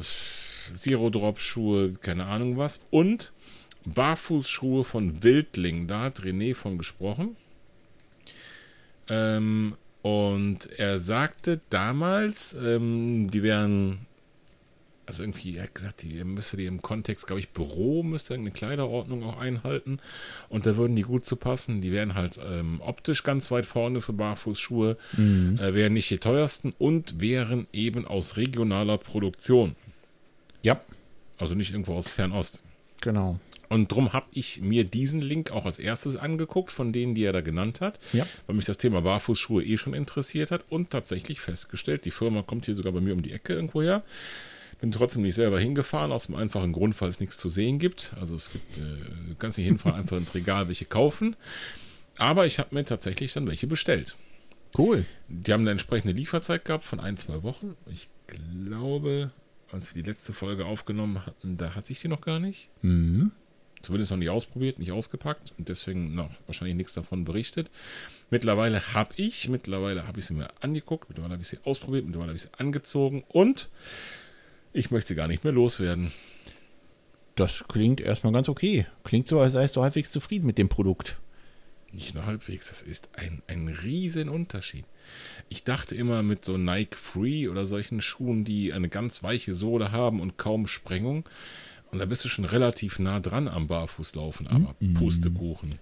Zero Drop Schuhe, keine Ahnung was. Und Barfußschuhe von Wildling. Da hat René von gesprochen. Ähm, und er sagte damals, ähm, die wären also irgendwie, er hat gesagt, die müsste die im Kontext, glaube ich, Büro müsste eine Kleiderordnung auch einhalten und da würden die gut zu passen. Die wären halt ähm, optisch ganz weit vorne für Barfußschuhe, mhm. äh, wären nicht die teuersten und wären eben aus regionaler Produktion. Ja. Also nicht irgendwo aus Fernost. Genau. Und darum habe ich mir diesen Link auch als erstes angeguckt, von denen, die er da genannt hat, ja. weil mich das Thema Barfußschuhe eh schon interessiert hat und tatsächlich festgestellt, die Firma kommt hier sogar bei mir um die Ecke irgendwo her Bin trotzdem nicht selber hingefahren, aus dem einfachen Grund, weil es nichts zu sehen gibt. Also es gibt, äh, du kannst nicht hinfahren, einfach ins Regal welche kaufen. Aber ich habe mir tatsächlich dann welche bestellt. Cool. Die haben eine entsprechende Lieferzeit gehabt von ein, zwei Wochen. Ich glaube, als wir die letzte Folge aufgenommen hatten, da hatte ich sie noch gar nicht. Mhm. Zumindest noch nicht ausprobiert, nicht ausgepackt und deswegen noch wahrscheinlich nichts davon berichtet. Mittlerweile habe ich, mittlerweile habe ich sie mir angeguckt, mittlerweile habe ich sie ausprobiert, mittlerweile habe ich sie angezogen und ich möchte sie gar nicht mehr loswerden. Das klingt erstmal ganz okay. Klingt so, als seist du halbwegs zufrieden mit dem Produkt. Nicht nur halbwegs, das ist ein, ein riesen Unterschied. Ich dachte immer mit so Nike Free oder solchen Schuhen, die eine ganz weiche Sohle haben und kaum Sprengung, und da bist du schon relativ nah dran am Barfußlaufen, aber mm -mm. Pustekuchen.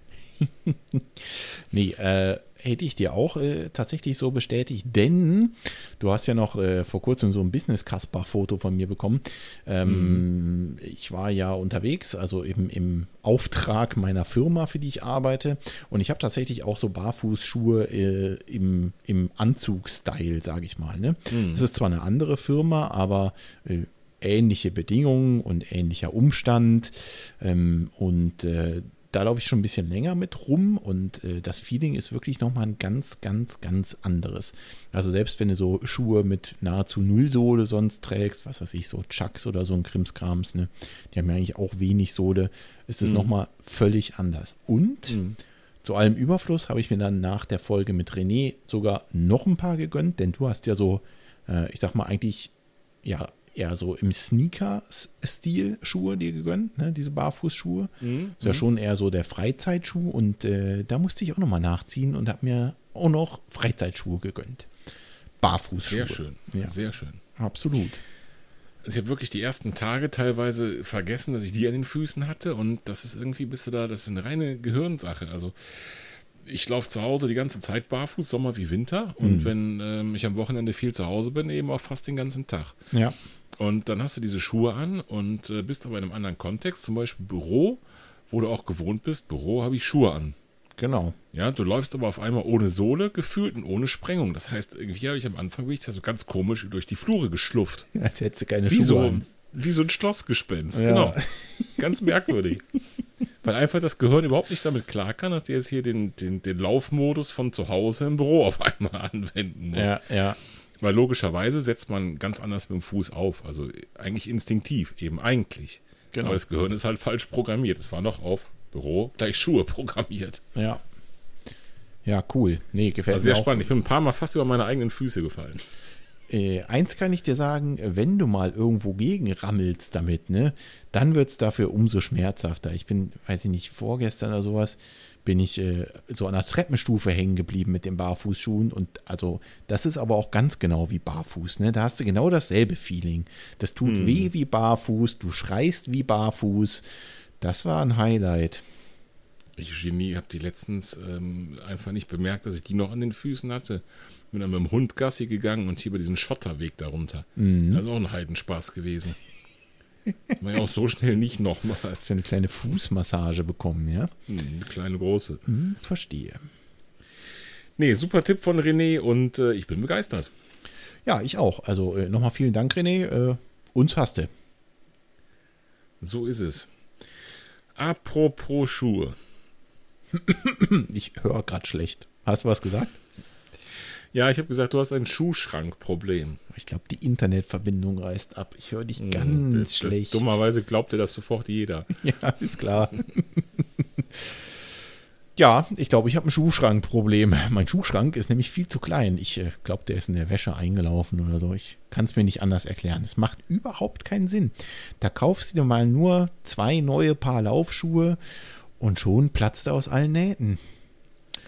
nee, äh, hätte ich dir auch äh, tatsächlich so bestätigt, denn du hast ja noch äh, vor kurzem so ein Business-Kasper-Foto von mir bekommen. Ähm, mm. Ich war ja unterwegs, also im, im Auftrag meiner Firma, für die ich arbeite. Und ich habe tatsächlich auch so Barfußschuhe äh, im, im Anzugstyle, sage ich mal. Ne? Mm. Das ist zwar eine andere Firma, aber äh, ähnliche Bedingungen und ähnlicher Umstand. Ähm, und äh, da laufe ich schon ein bisschen länger mit rum und äh, das Feeling ist wirklich nochmal ein ganz, ganz, ganz anderes. Also selbst wenn du so Schuhe mit nahezu Nullsohle sonst trägst, was weiß ich, so Chucks oder so ein Krimskrams, ne, die haben ja eigentlich auch wenig Sohle, ist es mhm. nochmal völlig anders. Und mhm. zu allem Überfluss habe ich mir dann nach der Folge mit René sogar noch ein paar gegönnt, denn du hast ja so, äh, ich sag mal eigentlich, ja, eher so im Sneaker-Stil Schuhe dir gegönnt, ne? diese Barfußschuhe. Mhm. Ist ja mhm. schon eher so der Freizeitschuh und äh, da musste ich auch nochmal nachziehen und habe mir auch noch Freizeitschuhe gegönnt. Barfußschuhe. Sehr schön, ja. sehr schön. Absolut. Ich habe wirklich die ersten Tage teilweise vergessen, dass ich die an den Füßen hatte und das ist irgendwie, bist du da, das ist eine reine Gehirnsache. Also ich laufe zu Hause die ganze Zeit barfuß, Sommer wie Winter. Und mhm. wenn ähm, ich am Wochenende viel zu Hause bin, eben auch fast den ganzen Tag. Ja. Und dann hast du diese Schuhe an und äh, bist aber in einem anderen Kontext, zum Beispiel Büro, wo du auch gewohnt bist. Büro habe ich Schuhe an. Genau. Ja, du läufst aber auf einmal ohne Sohle gefühlt und ohne Sprengung. Das heißt, irgendwie habe ich am Anfang bin ich so ganz komisch durch die Flure geschlufft. Als hättest du keine wie Schuhe so, an. Wie so ein Schlossgespenst, Ja. genau. Ganz merkwürdig. Weil einfach das Gehirn überhaupt nicht damit klar kann, dass du jetzt hier den, den, den Laufmodus von zu Hause im Büro auf einmal anwenden musst. Ja, ja. Weil logischerweise setzt man ganz anders mit dem Fuß auf. Also eigentlich instinktiv, eben eigentlich. Genau. Aber das Gehirn ist halt falsch programmiert. Es war noch auf Büro gleich Schuhe programmiert. Ja. Ja, cool. Nee, gefällt Also sehr mir auch. spannend. Ich bin ein paar Mal fast über meine eigenen Füße gefallen. Äh, eins kann ich dir sagen, wenn du mal irgendwo gegen rammelst damit, ne, dann wird es dafür umso schmerzhafter. Ich bin, weiß ich nicht, vorgestern oder sowas, bin ich äh, so an der Treppenstufe hängen geblieben mit den Barfußschuhen. Und also, das ist aber auch ganz genau wie Barfuß, ne? Da hast du genau dasselbe Feeling. Das tut Hm. weh wie Barfuß, du schreist wie Barfuß. Das war ein Highlight. Ich Genie habe die letztens ähm, einfach nicht bemerkt, dass ich die noch an den Füßen hatte. Bin dann mit dem Hund Gassi gegangen und hier über diesen Schotterweg darunter. Mhm. Das ist auch ein Heidenspaß gewesen. War ja auch so schnell nicht nochmal. Hast du eine kleine Fußmassage bekommen, ja? Hm, Eine kleine große. Hm, verstehe. Nee, super Tipp von René und äh, ich bin begeistert. Ja, ich auch. Also äh, nochmal vielen Dank, René. Äh, uns hast du. So ist es. Apropos Schuhe. Ich höre gerade schlecht. Hast du was gesagt? Ja, ich habe gesagt, du hast ein Schuhschrankproblem. Ich glaube, die Internetverbindung reißt ab. Ich höre dich Hm, ganz das- das- schlecht. Dummerweise glaubt dir das sofort jeder. Ja, ist klar. ja, ich glaube, ich habe ein Schuhschrankproblem. Mein Schuhschrank ist nämlich viel zu klein. Ich äh, glaube, der ist in der Wäsche eingelaufen oder so. Ich kann es mir nicht anders erklären. Es macht überhaupt keinen Sinn. Da kaufst du dir mal nur zwei neue Paar Laufschuhe und schon platzt er aus allen Nähten.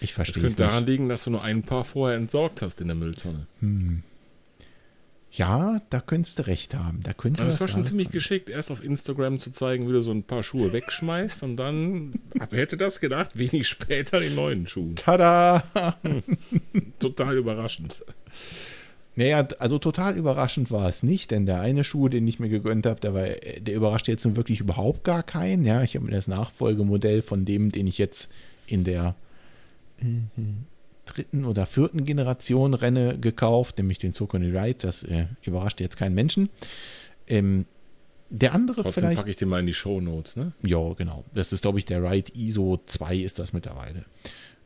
Ich Das verstehe es könnte daran nicht. liegen, dass du nur ein paar vorher entsorgt hast in der Mülltonne. Ja, da könntest du recht haben. Da könnte Aber das war schon ziemlich sein. geschickt, erst auf Instagram zu zeigen, wie du so ein paar Schuhe wegschmeißt und dann, wer hätte das gedacht, wenig später die neuen Schuhe. Tada! Total überraschend. Naja, also total überraschend war es nicht, denn der eine Schuh, den ich mir gegönnt habe, der, war, der überraschte jetzt nun wirklich überhaupt gar keinen. Ja, ich habe mir das Nachfolgemodell von dem, den ich jetzt in der äh, dritten oder vierten Generation renne, gekauft, nämlich den Socony Ride. Das äh, überrascht jetzt keinen Menschen. Ähm, der andere Trotzdem vielleicht. packe ich den mal in die Show Notes, ne? Ja, genau. Das ist, glaube ich, der Ride ISO 2 ist das mittlerweile.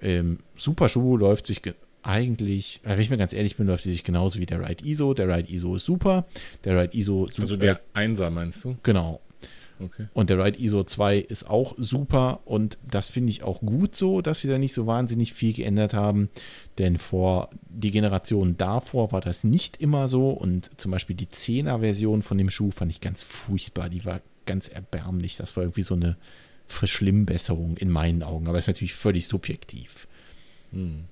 Ähm, super Schuh läuft sich eigentlich, äh, wenn ich mir ganz ehrlich bin, läuft sich genauso wie der Ride ISO. Der Ride ISO ist super. Der Ride ISO super. Also der Einser meinst du? Genau. Okay. Und der Ride ISO 2 ist auch super und das finde ich auch gut so, dass sie da nicht so wahnsinnig viel geändert haben. Denn vor die Generation davor war das nicht immer so und zum Beispiel die 10er-Version von dem Schuh fand ich ganz furchtbar. Die war ganz erbärmlich. Das war irgendwie so eine Verschlimmbesserung in meinen Augen, aber ist natürlich völlig subjektiv. Hm.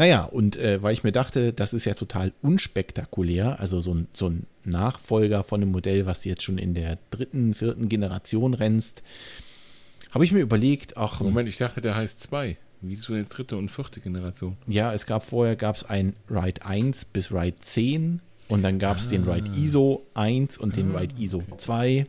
Naja, und äh, weil ich mir dachte, das ist ja total unspektakulär, also so ein, so ein Nachfolger von einem Modell, was jetzt schon in der dritten, vierten Generation rennst, habe ich mir überlegt, ach, Moment, ich dachte, der heißt 2. Wieso jetzt dritte und vierte Generation? ja, es gab vorher gab's ein Ride 1 bis Ride 10 und dann gab es den Ride ISO 1 und den Ride ISO 2.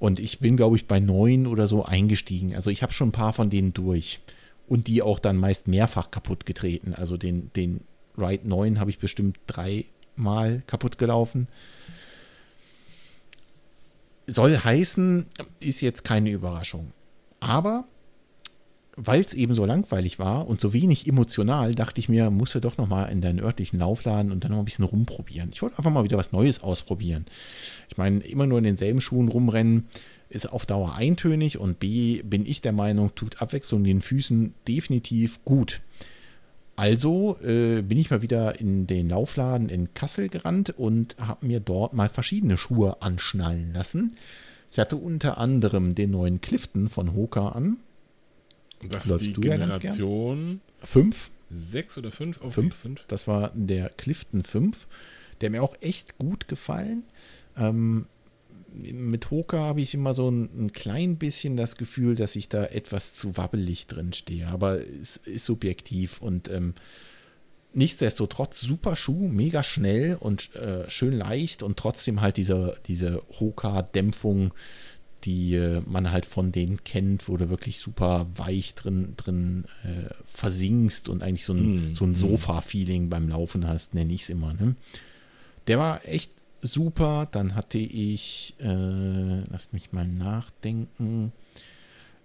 Und ich bin, glaube ich, bei 9 oder so eingestiegen. Also ich habe schon ein paar von denen durch. Und die auch dann meist mehrfach kaputt getreten. Also den, den Ride 9 habe ich bestimmt dreimal kaputt gelaufen. Soll heißen, ist jetzt keine Überraschung. Aber weil es eben so langweilig war und so wenig emotional, dachte ich mir, musst du doch noch mal in deinen örtlichen Laufladen und dann noch ein bisschen rumprobieren. Ich wollte einfach mal wieder was Neues ausprobieren. Ich meine, immer nur in denselben Schuhen rumrennen ist auf Dauer eintönig und B bin ich der Meinung, tut Abwechslung den Füßen definitiv gut. Also äh, bin ich mal wieder in den Laufladen in Kassel gerannt und habe mir dort mal verschiedene Schuhe anschnallen lassen. Ich hatte unter anderem den neuen Clifton von Hoka an. Das Läufst ist die du ja Generation Fünf 6 oder 5? Okay, 5. fünf. Das war der Clifton 5, der mir auch echt gut gefallen. Ähm, mit Hoka habe ich immer so ein, ein klein bisschen das Gefühl, dass ich da etwas zu wabbelig drin stehe. Aber es ist subjektiv und ähm, nichtsdestotrotz super Schuh, mega schnell und äh, schön leicht und trotzdem halt diese, diese Hoka-Dämpfung, die äh, man halt von denen kennt, wo du wirklich super weich drin, drin äh, versinkst und eigentlich so ein, Mm, so ein mm. Sofa-Feeling beim Laufen hast, nenne ich es immer. Ne? Der war echt super. Dann hatte ich, äh, lass mich mal nachdenken.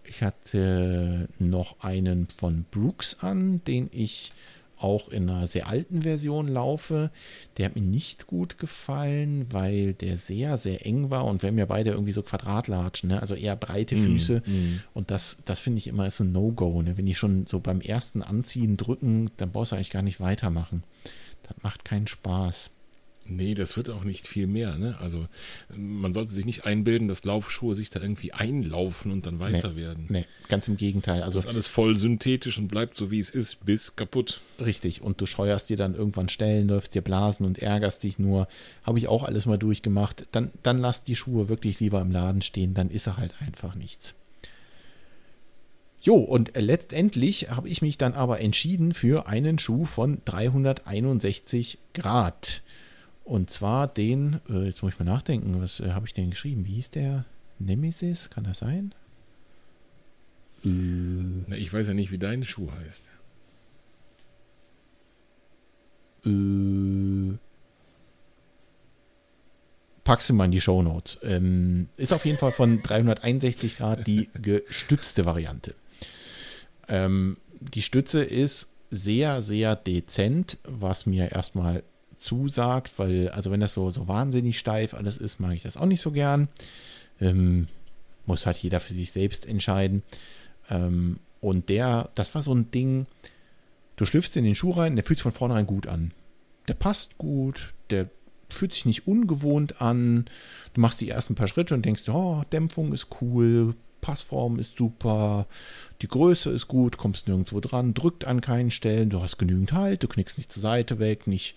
Ich hatte noch einen von Brooks an, den ich auch in einer sehr alten Version laufe. Der hat mir nicht gut gefallen, weil der sehr, sehr eng war und wir haben ja beide irgendwie so Quadratlatschen, ne? also eher breite Füße. mm. Und das, das finde ich immer ist ein No-Go. Ne? Wenn die schon so beim ersten Anziehen drücken, dann brauchst du eigentlich gar nicht weitermachen. Das macht keinen Spaß. Nee, das wird auch nicht viel mehr. Ne? Also man sollte sich nicht einbilden, dass Laufschuhe sich da irgendwie einlaufen und dann weiter werden. Nee, ganz im Gegenteil. Also Das ist alles voll synthetisch und bleibt so wie es ist, bis kaputt. richtig. Und du scheuerst dir dann irgendwann Stellen, läufst dir Blasen und ärgerst dich nur. Habe ich auch alles mal durchgemacht. Dann, dann lass die Schuhe wirklich lieber im Laden stehen, dann ist er halt einfach nichts. Jo, und letztendlich habe ich mich dann aber entschieden für einen Schuh von 361 Grad. Und zwar den, äh, jetzt muss ich mal nachdenken, was äh, habe ich denn geschrieben? Wie hieß der? Nemesis, kann das sein? Na, ich weiß ja nicht, wie dein Schuh heißt. Äh, packst du mal in die Shownotes. Ähm, ist auf jeden Fall von 361 Grad die gestützte Variante. Ähm, die Stütze ist sehr, sehr dezent, was mir erstmal zusagt, weil, also wenn das so, so wahnsinnig steif alles ist, mag ich das auch nicht so gern. Ähm, muss halt jeder für sich selbst entscheiden. Ähm, und der, das war so ein Ding, du schlüpfst in den Schuh rein, der fühlt sich von vornherein gut an. Der passt gut, der fühlt sich nicht ungewohnt an. Du machst die ersten paar Schritte und denkst, oh, Dämpfung ist cool, Passform ist super, die Größe ist gut, kommst nirgendwo dran, drückt an keinen Stellen, du hast genügend Halt, du knickst nicht zur Seite weg, nicht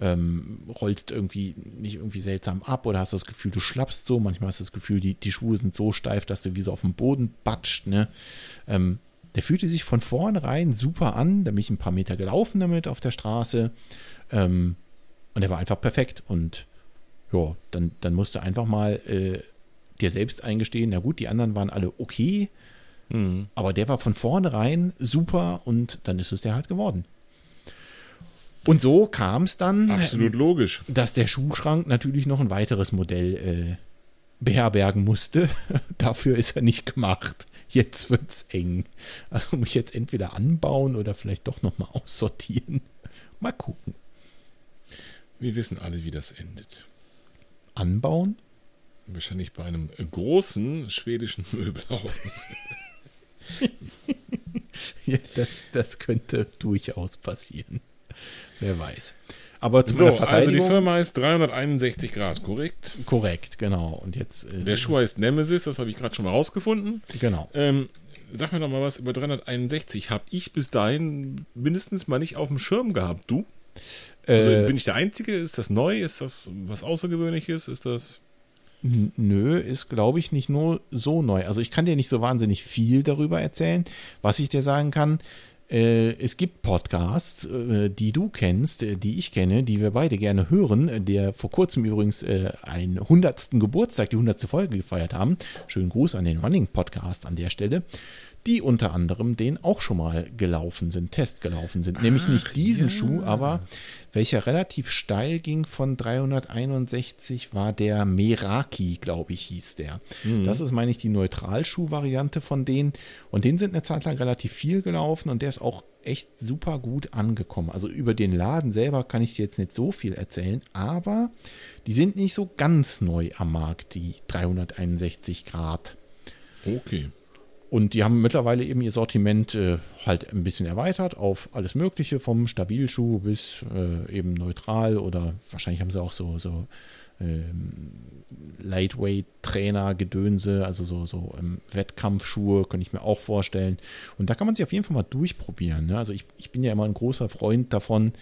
ähm, rollst irgendwie nicht irgendwie seltsam ab oder hast das Gefühl, du schlappst so. Manchmal hast du das Gefühl, die, die Schuhe sind so steif, dass du wie so auf dem Boden batscht. Ne? Ähm, der fühlte sich von vornherein super an. Da bin ich ein paar Meter gelaufen damit auf der Straße. Ähm, und der war einfach perfekt. Und ja, dann, dann musst du einfach mal äh, dir selbst eingestehen, na gut, die anderen waren alle okay, Mhm. aber der war von vornherein super und dann ist es der halt geworden. Und so kam es dann, Absolut logisch. dass der Schuhschrank natürlich noch ein weiteres Modell äh, beherbergen musste. Dafür ist er nicht gemacht. Jetzt wird's eng. Also muss ich jetzt entweder anbauen oder vielleicht doch nochmal aussortieren. Mal gucken. Wir wissen alle, wie das endet. Anbauen? Wahrscheinlich bei einem großen schwedischen Möbelhaus. ja, das, das könnte durchaus passieren. Wer weiß. Aber zu So, also die. Firma heißt 361 Grad, korrekt? korrekt, genau. Und jetzt. Äh, Der Schuh heißt Nemesis, das habe ich gerade schon mal rausgefunden. Genau. Ähm, sag mir doch mal was über 361. Habe ich bis dahin mindestens mal nicht auf dem Schirm gehabt. Du? Also, Äh, bin ich der Einzige? Ist das neu? Ist das was Außergewöhnliches? Ist das. Nö, ist, glaube ich, nicht nur so neu. Also ich kann dir nicht so wahnsinnig viel darüber erzählen. Was ich dir sagen kann, es gibt Podcasts, äh, die du kennst, äh, die ich kenne, die wir beide gerne hören, äh, der vor kurzem übrigens äh, einen hundertsten Geburtstag, die hundertste Folge gefeiert haben. Schönen Gruß an den Running Podcast an der Stelle. Die unter anderem den auch schon mal gelaufen sind, Test gelaufen sind. Nämlich nicht diesen Schuh, aber welcher relativ steil ging von 361 war der Meraki, glaube ich, hieß der. Das ist, meine ich, die Neutralschuh-Variante von denen. Und den sind eine Zeit lang relativ viel gelaufen und der ist auch echt super gut angekommen. Also über den Laden selber kann ich jetzt nicht so viel erzählen, aber die sind nicht so ganz neu am Markt, die 361 Grad. Okay. Und die haben mittlerweile eben ihr Sortiment äh, halt ein bisschen erweitert auf alles Mögliche, vom Stabilschuh bis äh, eben neutral oder wahrscheinlich haben sie auch so, so ähm, Lightweight-Trainer-Gedönse, also so, so ähm, Wettkampfschuhe, könnte ich mir auch vorstellen. Und da kann man sich auf jeden Fall mal durchprobieren. Ne? Also ich, ich bin ja immer ein großer Freund davon,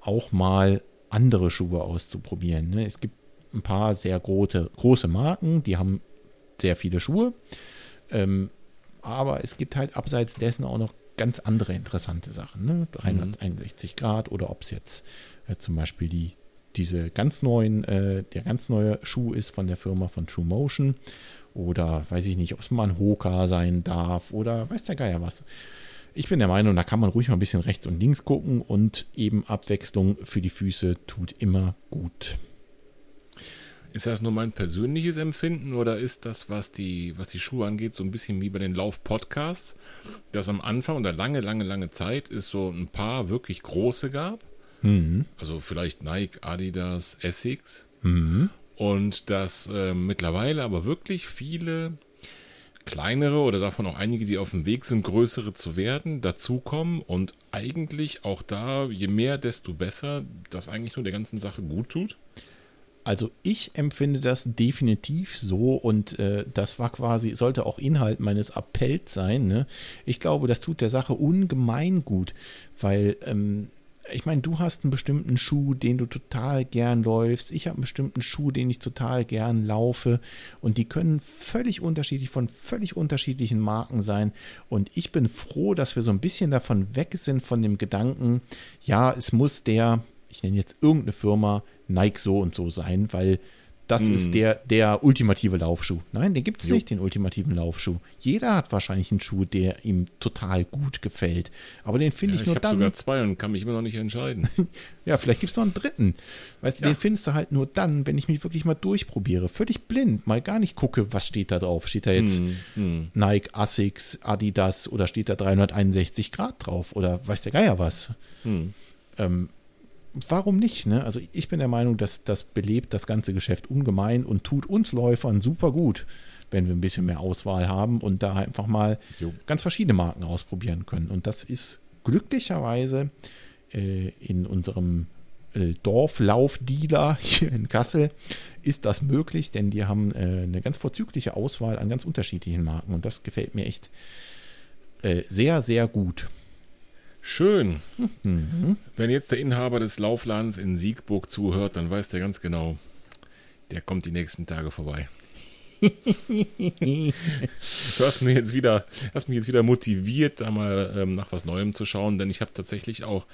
auch mal andere Schuhe auszuprobieren. Ne? Es gibt ein paar sehr große, große Marken, die haben sehr viele Schuhe. Ähm, aber es gibt halt abseits dessen auch noch ganz andere interessante Sachen. Ne? 361 Grad oder ob es jetzt äh, zum Beispiel die, diese ganz neuen, äh, der ganz neue Schuh ist von der Firma von True Motion oder weiß ich nicht, ob es mal ein Hoka sein darf oder weiß der Geier was. Ich bin der Meinung, da kann man ruhig mal ein bisschen rechts und links gucken und eben Abwechslung für die Füße tut immer gut. Ist das nur mein persönliches Empfinden oder ist das, was die, was die Schuhe angeht, so ein bisschen wie bei den Lauf-Podcasts, dass am Anfang oder lange, lange, lange Zeit es so ein paar wirklich große gab? Also vielleicht Nike, Adidas, Essex. Und dass äh, mittlerweile aber wirklich viele kleinere oder davon auch einige, die auf dem Weg sind, größere zu werden, dazukommen und eigentlich auch da, je mehr, desto besser, das eigentlich nur der ganzen Sache gut tut. Also ich empfinde das definitiv so und äh, das war quasi, sollte auch Inhalt meines Appells sein. Ne? Ich glaube, das tut der Sache ungemein gut, weil ähm, ich meine, du hast einen bestimmten Schuh, den du total gern läufst. Ich habe einen bestimmten Schuh, den ich total gern laufe. Und die können völlig unterschiedlich von völlig unterschiedlichen Marken sein. Und ich bin froh, dass wir so ein bisschen davon weg sind, von dem Gedanken, ja, es muss der, ich nenne jetzt irgendeine Firma, Nike so und so sein, weil das ist der, der ultimative Laufschuh. Nein, den gibt es nicht, den ultimativen Laufschuh. Jeder hat wahrscheinlich einen Schuh, der ihm total gut gefällt. Aber den finde Ja, ich ich nur habe dann. sogar zwei und kann mich immer noch nicht entscheiden. Ja, vielleicht gibt es noch einen dritten. Weißt, Ja. Den findest du halt nur dann, wenn ich mich wirklich mal durchprobiere. Völlig blind, mal gar nicht gucke, was steht da drauf. Steht da jetzt Hm, Nike, Asics, Adidas oder steht da 361 Grad drauf oder weiß der Geier was. Hm. Ähm, warum nicht? Ne? Also ich bin der Meinung, dass das belebt das ganze Geschäft ungemein und tut uns Läufern super gut, wenn wir ein bisschen mehr Auswahl haben und da einfach mal Jo. ganz verschiedene Marken ausprobieren können. Und das ist glücklicherweise äh, in unserem äh, Dorflaufdealer hier in Kassel ist das möglich, denn die haben äh, eine ganz vorzügliche Auswahl an ganz unterschiedlichen Marken und das gefällt mir echt äh, sehr, sehr gut. Schön. Mhm. Wenn jetzt der Inhaber des Laufladens in Siegburg zuhört, dann weiß der ganz genau, der kommt die nächsten Tage vorbei. Du hast mir jetzt wieder, hast mich jetzt wieder motiviert, da mal ähm, nach was Neuem zu schauen, denn ich habe tatsächlich auch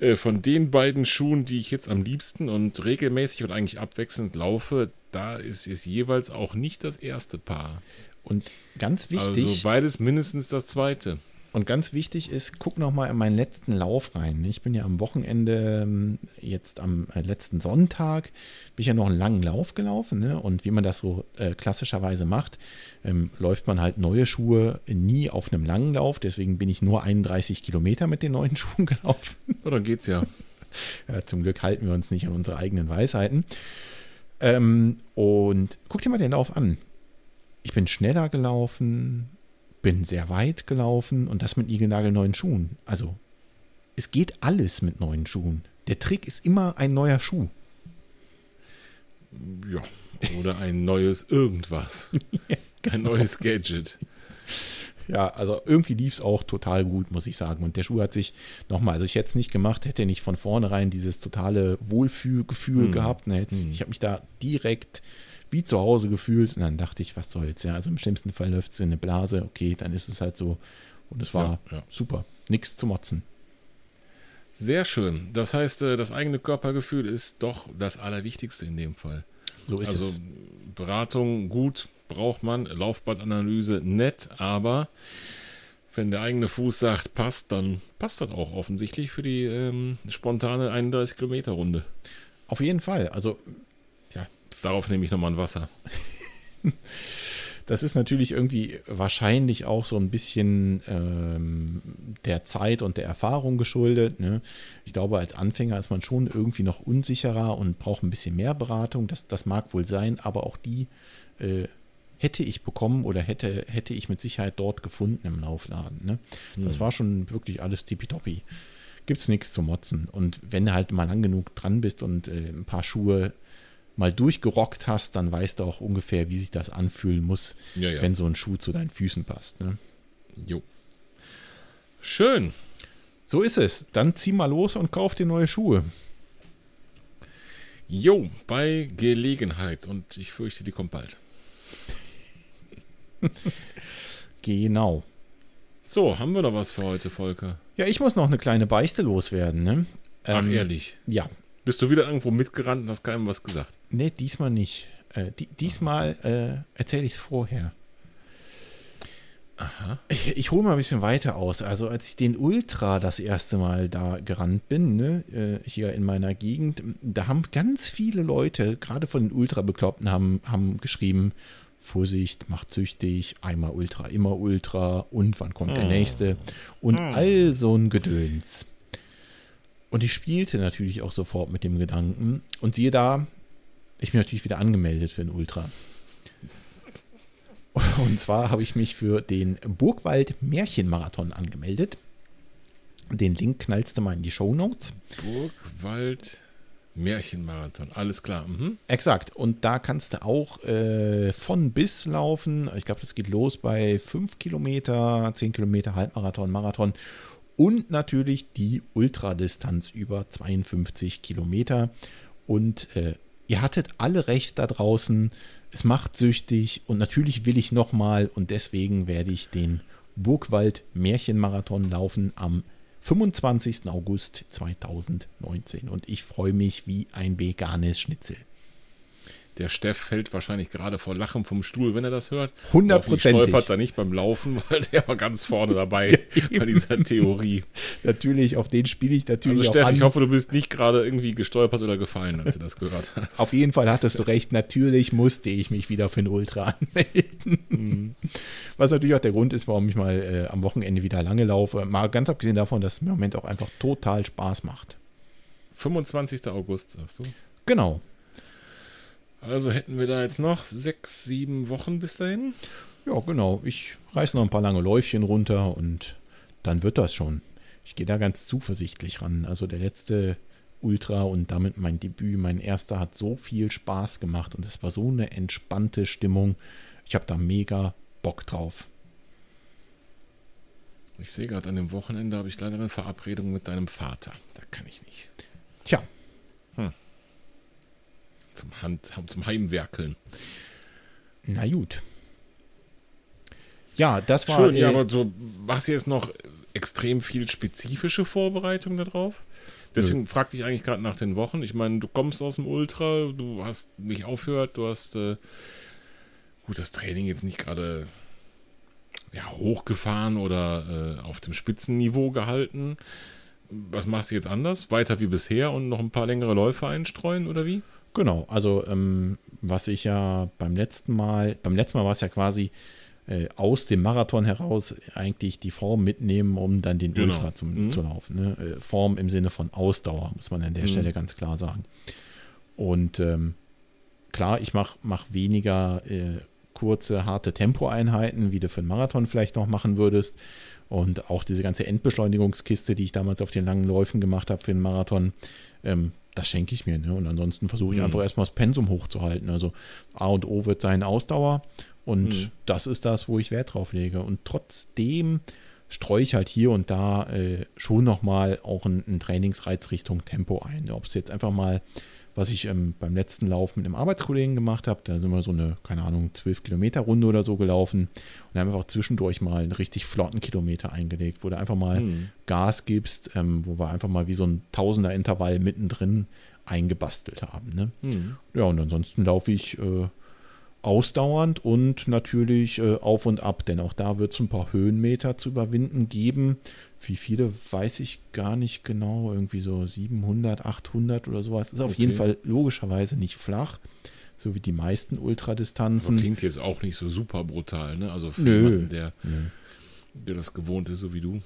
äh, von den beiden Schuhen, die ich jetzt am liebsten und regelmäßig und eigentlich abwechselnd laufe, da ist es jeweils auch nicht das erste Paar. Und ganz wichtig, Also beides mindestens das zweite. Und ganz wichtig ist, guck noch mal in meinen letzten Lauf rein. Ich bin ja am Wochenende, ähm, jetzt am äh, letzten Sonntag, bin ich ja noch einen langen Lauf gelaufen. Ne? Und wie man das so äh, klassischerweise macht, ähm, läuft man halt neue Schuhe nie auf einem langen Lauf. Deswegen bin ich nur 31 Kilometer mit den neuen Schuhen gelaufen. Ja, dann geht's ja. ja zum Glück halten wir uns nicht an unsere eigenen Weisheiten. Ähm, und guck dir mal den Lauf an. Ich bin schneller gelaufen, bin sehr weit gelaufen und das mit niegelnagelneuen Schuhen. Also, es geht alles mit neuen Schuhen. Der Trick ist immer ein neuer Schuh. Ja, oder ein neues irgendwas. Ein neues Gadget. Ja, also irgendwie lief es auch total gut, muss ich sagen. Und der Schuh hat sich nochmal, also ich hätte es nicht gemacht, hätte nicht von vornherein dieses totale Wohlfühlgefühl hm. gehabt. Ne, jetzt, hm. Ich habe mich da direkt wie zu Hause gefühlt. Und dann dachte ich, was soll's, ja. Also im schlimmsten Fall läuft es in eine Blase, okay, dann ist es halt so. Und es war ja, ja. super. Nichts zu motzen. Sehr schön. Das heißt, äh, das eigene Körpergefühl ist doch das Allerwichtigste in dem Fall. So ist also, es. Beratung gut, braucht man. Laufbandanalyse nett, aber wenn der eigene Fuß sagt, passt, dann passt das auch offensichtlich für die ähm, spontane 31 Kilometer Runde. Auf jeden Fall. Also Darauf nehme ich nochmal ein Wasser. Das ist natürlich irgendwie wahrscheinlich auch so ein bisschen ähm, der Zeit und der Erfahrung geschuldet. Ne? Ich glaube, als Anfänger ist man schon irgendwie noch unsicherer und braucht ein bisschen mehr Beratung. Das, das mag wohl sein, aber auch die äh, hätte ich bekommen oder hätte, hätte ich mit Sicherheit dort gefunden im Laufladen. Ne? Das hm. war schon wirklich alles tippitoppi. Gibt es nichts zu motzen. Und wenn du halt mal lang genug dran bist und äh, ein paar Schuhe mal durchgerockt hast, dann weißt du auch ungefähr, wie sich das anfühlen muss, ja, ja. wenn so ein Schuh zu deinen Füßen passt. Ne? Jo. Schön. So ist es. Dann zieh mal los und kauf dir neue Schuhe. Jo, bei Gelegenheit. Und ich fürchte, die kommt bald. genau. So, haben wir noch was für heute, Volker? Ja, ich muss noch eine kleine Beichte loswerden. Ne? Ach, ähm, ehrlich? Ja, bist du wieder irgendwo mitgerannt und hast keinem was gesagt? Nee, diesmal nicht. Äh, die, diesmal äh, erzähle ich es vorher. Aha. Ich, ich hole mal ein bisschen weiter aus. Also als ich den Ultra das erste Mal da gerannt bin, ne, äh, hier in meiner Gegend, da haben ganz viele Leute, gerade von den Ultra-Bekloppten, haben, haben geschrieben, Vorsicht, macht süchtig, einmal Ultra, immer Ultra und wann kommt der hm. nächste und hm. all so ein Gedöns. Und ich spielte natürlich auch sofort mit dem Gedanken. Und siehe da, ich bin natürlich wieder angemeldet für den Ultra. Und zwar habe ich mich für den Burgwald Märchenmarathon angemeldet. Den Link knallst du mal in die Show Notes. Burgwald Märchenmarathon, alles klar. Mhm. Exakt. Und da kannst du auch äh, von bis laufen. Ich glaube, das geht los bei 5 Kilometer, 10 Kilometer, Halbmarathon, Marathon und natürlich die Ultradistanz über 52 Kilometer. Und äh, ihr hattet alle recht da draußen. Es macht süchtig und natürlich will ich nochmal und deswegen werde ich den Burgwald Märchenmarathon laufen am 25. August 2019 und ich freue mich wie ein veganes Schnitzel. Der Steff fällt wahrscheinlich gerade vor Lachen vom Stuhl, wenn er das hört. Hundertprozentig. stolpert er nicht beim Laufen, weil der war ganz vorne dabei bei dieser Theorie. Natürlich, auf den spiele ich natürlich also Steff, auch an. ich hoffe, du bist nicht gerade irgendwie gestolpert oder gefallen, als du das gehört hast. Auf jeden Fall hattest du recht. Natürlich musste ich mich wieder für den Ultra anmelden. Mhm. Was natürlich auch der Grund ist, warum ich mal äh, am Wochenende wieder lange laufe. Mal ganz abgesehen davon, dass es mir im Moment auch einfach total Spaß macht. 25. August, sagst du? Genau. Also hätten wir da jetzt noch sechs, sieben Wochen bis dahin? Ja, genau. Ich reiß noch ein paar lange Läufchen runter und dann wird das schon. Ich gehe da ganz zuversichtlich ran. Also der letzte Ultra und damit mein Debüt, mein erster, hat so viel Spaß gemacht und es war so eine entspannte Stimmung. Ich habe da mega Bock drauf. Ich sehe gerade, an dem Wochenende habe ich leider eine Verabredung mit deinem Vater. Da kann ich nicht. Tja. Zum, Hand, zum Heimwerkeln. Na gut. Ja, das war. Schön, ja, äh, aber so machst du jetzt noch extrem viel spezifische Vorbereitung darauf? Deswegen Nö. fragte ich eigentlich gerade nach den Wochen. Ich meine, du kommst aus dem Ultra, du hast nicht aufgehört, du hast äh, gut das Training jetzt nicht gerade ja, hochgefahren oder äh, auf dem Spitzenniveau gehalten. Was machst du jetzt anders? Weiter wie bisher und noch ein paar längere Läufe einstreuen oder wie? Genau, also ähm, was ich ja beim letzten Mal, beim letzten Mal war es ja quasi äh, aus dem Marathon heraus eigentlich die Form mitnehmen, um dann den genau. Ultra zum, mhm. zu laufen. Ne? Äh, Form im Sinne von Ausdauer, muss man an der mhm. Stelle ganz klar sagen. Und ähm, klar, ich mache mach weniger äh, kurze, harte Tempoeinheiten, wie du für einen Marathon vielleicht noch machen würdest. Und auch diese ganze Endbeschleunigungskiste, die ich damals auf den langen Läufen gemacht habe für den Marathon, ähm, das schenke ich mir. Ne? Und ansonsten versuche ich mhm. einfach erstmal das Pensum hochzuhalten. Also A und O wird sein Ausdauer. Und mhm. das ist das, wo ich Wert drauf lege. Und trotzdem streue ich halt hier und da äh, schon nochmal auch einen, Trainingsreiz Richtung Tempo ein. Ob es jetzt einfach mal was ich ähm, beim letzten Lauf mit einem Arbeitskollegen gemacht habe. Da sind wir so eine, keine Ahnung, 12 Kilometer Runde oder so gelaufen und haben einfach zwischendurch mal einen richtig flotten Kilometer eingelegt, wo du einfach mal mhm. Gas gibst, ähm, wo wir einfach mal wie so ein Tausender-Intervall mittendrin eingebastelt haben. Ne? Mhm. Ja, und ansonsten laufe ich äh, ausdauernd und natürlich äh, auf und ab, denn auch da wird es ein paar Höhenmeter zu überwinden geben. Wie viele weiß ich gar nicht genau, irgendwie so 700, 800 oder sowas. Ist auf okay. jeden Fall logischerweise nicht flach, so wie die meisten Ultradistanzen. Das klingt jetzt auch nicht so super brutal, ne? Also für Nö. jemanden, der, der das gewohnt ist, so wie du.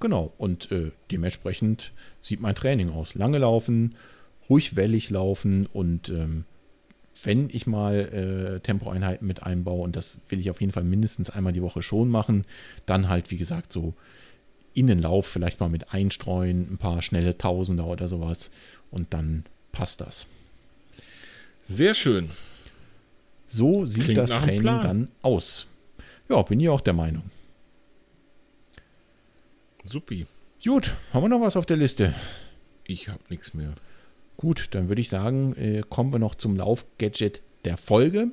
Genau, und äh, dementsprechend sieht mein Training aus. Lange laufen, ruhig wellig laufen und ähm, wenn ich mal äh, Tempoeinheiten mit einbaue, und das will ich auf jeden Fall mindestens einmal die Woche schon machen, dann halt, wie gesagt, so in den Lauf vielleicht mal mit einstreuen, ein paar schnelle Tausender oder sowas und dann passt das. Sehr schön. So sieht Klingt das Training dann aus. Ja, bin ich auch der Meinung. Supi. Gut, haben wir noch was auf der Liste? Ich habe nichts mehr. Gut, dann würde ich sagen, äh, kommen wir noch zum Lauf-Gadget der Folge.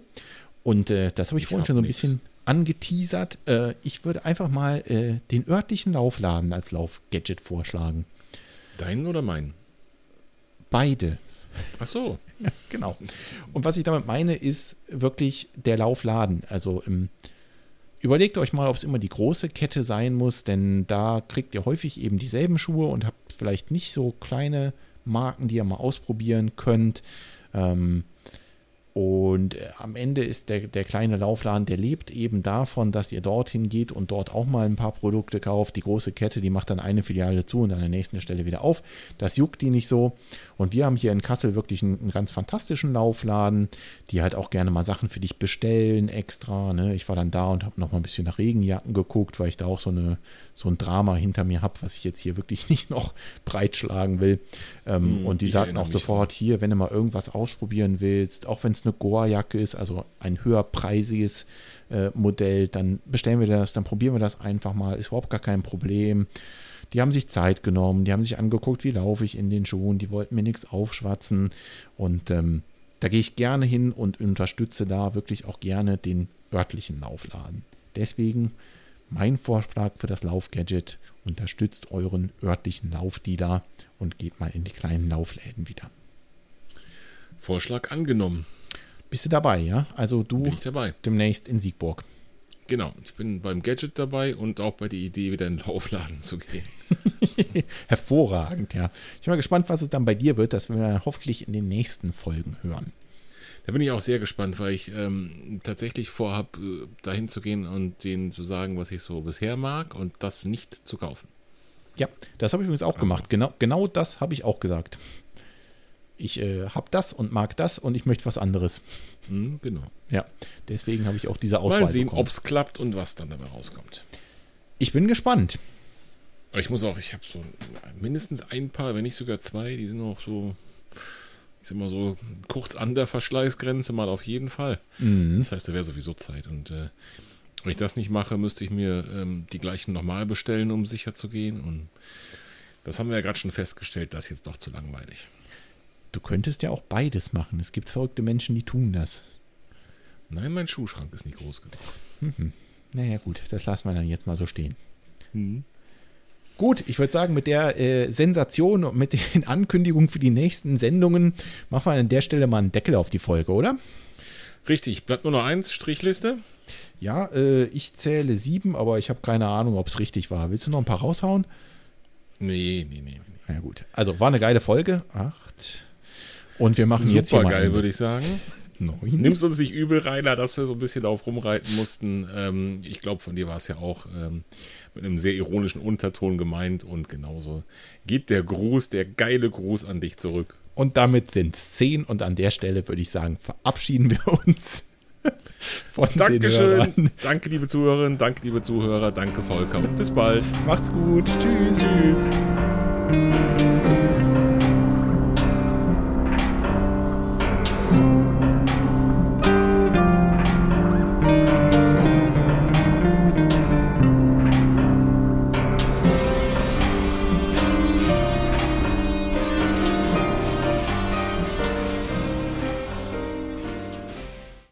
Und äh, das habe ich, ich vorhin schon so ein nix. bisschen angeteasert. Äh, ich würde einfach mal äh, den örtlichen Laufladen als Lauf-Gadget vorschlagen. Deinen oder meinen? Beide. Ach so. Ja, genau. Und was ich damit meine, ist wirklich der Laufladen. Also ähm, überlegt euch mal, ob es immer die große Kette sein muss, denn da kriegt ihr häufig eben dieselben Schuhe und habt vielleicht nicht so kleine Marken, die ihr mal ausprobieren könnt. Ähm, und äh, am Ende ist der, der kleine Laufladen, der lebt eben davon, dass ihr dorthin geht und dort auch mal ein paar Produkte kauft. Die große Kette, die macht dann eine Filiale zu und an der nächsten Stelle wieder auf. Das juckt die nicht so. Und wir haben hier in Kassel wirklich einen, einen ganz fantastischen Laufladen, die halt auch gerne mal Sachen für dich bestellen extra. Ne? Ich war dann da und habe noch mal ein bisschen nach Regenjacken geguckt, weil ich da auch so, eine, so ein Drama hinter mir habe, was ich jetzt hier wirklich nicht noch breitschlagen will. Ähm, hm, und die sagten auch sofort, hier, wenn du mal irgendwas ausprobieren willst, auch wenn es eine Goa-Jacke ist, also ein höherpreisiges äh, Modell, dann bestellen wir das, dann probieren wir das einfach mal, ist überhaupt gar kein Problem. Die haben sich Zeit genommen, die haben sich angeguckt, wie laufe ich in den Schuhen, die wollten mir nichts aufschwatzen und ähm, da gehe ich gerne hin und unterstütze da wirklich auch gerne den örtlichen Laufladen. Deswegen mein Vorschlag für das Laufgadget, unterstützt euren örtlichen Laufdealer und geht mal in die kleinen Laufläden wieder. Vorschlag angenommen. Bist du dabei, ja? Also du bin ich dabei. demnächst in Siegburg. Genau, ich bin beim Gadget dabei und auch bei der Idee, wieder in den Laufladen zu gehen. Hervorragend, ja. Ich bin mal gespannt, was es dann bei dir wird, dass wir dann hoffentlich in den nächsten Folgen hören. Da bin ich auch sehr gespannt, weil ich ähm, tatsächlich vorhabe, äh, dahin zu gehen und denen zu sagen, was ich so bisher mag und das nicht zu kaufen. Ja, das habe ich übrigens auch also. gemacht. Genau, genau das habe ich auch gesagt ich äh, habe das und mag das und ich möchte was anderes. Mhm, genau. Ja, deswegen habe ich auch diese Auswahl. Mal sehen, ob es klappt und was dann dabei rauskommt. Ich bin gespannt. Aber ich muss auch, ich habe so mindestens ein paar, wenn nicht sogar zwei, die sind noch so, ich sag mal so, kurz an der Verschleißgrenze mal auf jeden Fall. Mhm. Das heißt, da wäre sowieso Zeit. Und äh, wenn ich das nicht mache, müsste ich mir ähm, die gleichen nochmal bestellen, um sicher zu gehen. Und das haben wir ja gerade schon festgestellt, das ist jetzt doch zu langweilig. Du könntest ja auch beides machen. Es gibt verrückte Menschen, die tun das. Nein, mein Schuhschrank ist nicht groß genug. Mhm. Naja, gut, das lassen wir dann jetzt mal so stehen. Mhm. Gut, ich würde sagen, mit der äh, Sensation und mit den Ankündigungen für die nächsten Sendungen machen wir an der Stelle mal einen Deckel auf die Folge, oder? Richtig, bleibt nur noch eins, Strichliste. Ja, äh, ich zähle sieben, aber ich habe keine Ahnung, ob es richtig war. Willst du noch ein paar raushauen? Nee, nee, nee. Na ja, gut. Also war eine geile Folge. Acht. Und wir machen Super jetzt hier mal geil, würde ich sagen. neun. Nimm's uns nicht übel, Rainer, dass wir so ein bisschen darauf rumreiten mussten. Ähm, ich glaube, von dir war es ja auch ähm, mit einem sehr ironischen Unterton gemeint und genauso geht der Gruß, der geile Gruß an dich zurück. Und damit sind es zehn. Und an der Stelle würde ich sagen, verabschieden wir uns von Dankeschön. Danke, liebe Zuhörerinnen, danke, liebe Zuhörer, danke, Volker und bis bald. Macht's gut. Tschüss. Tschüss.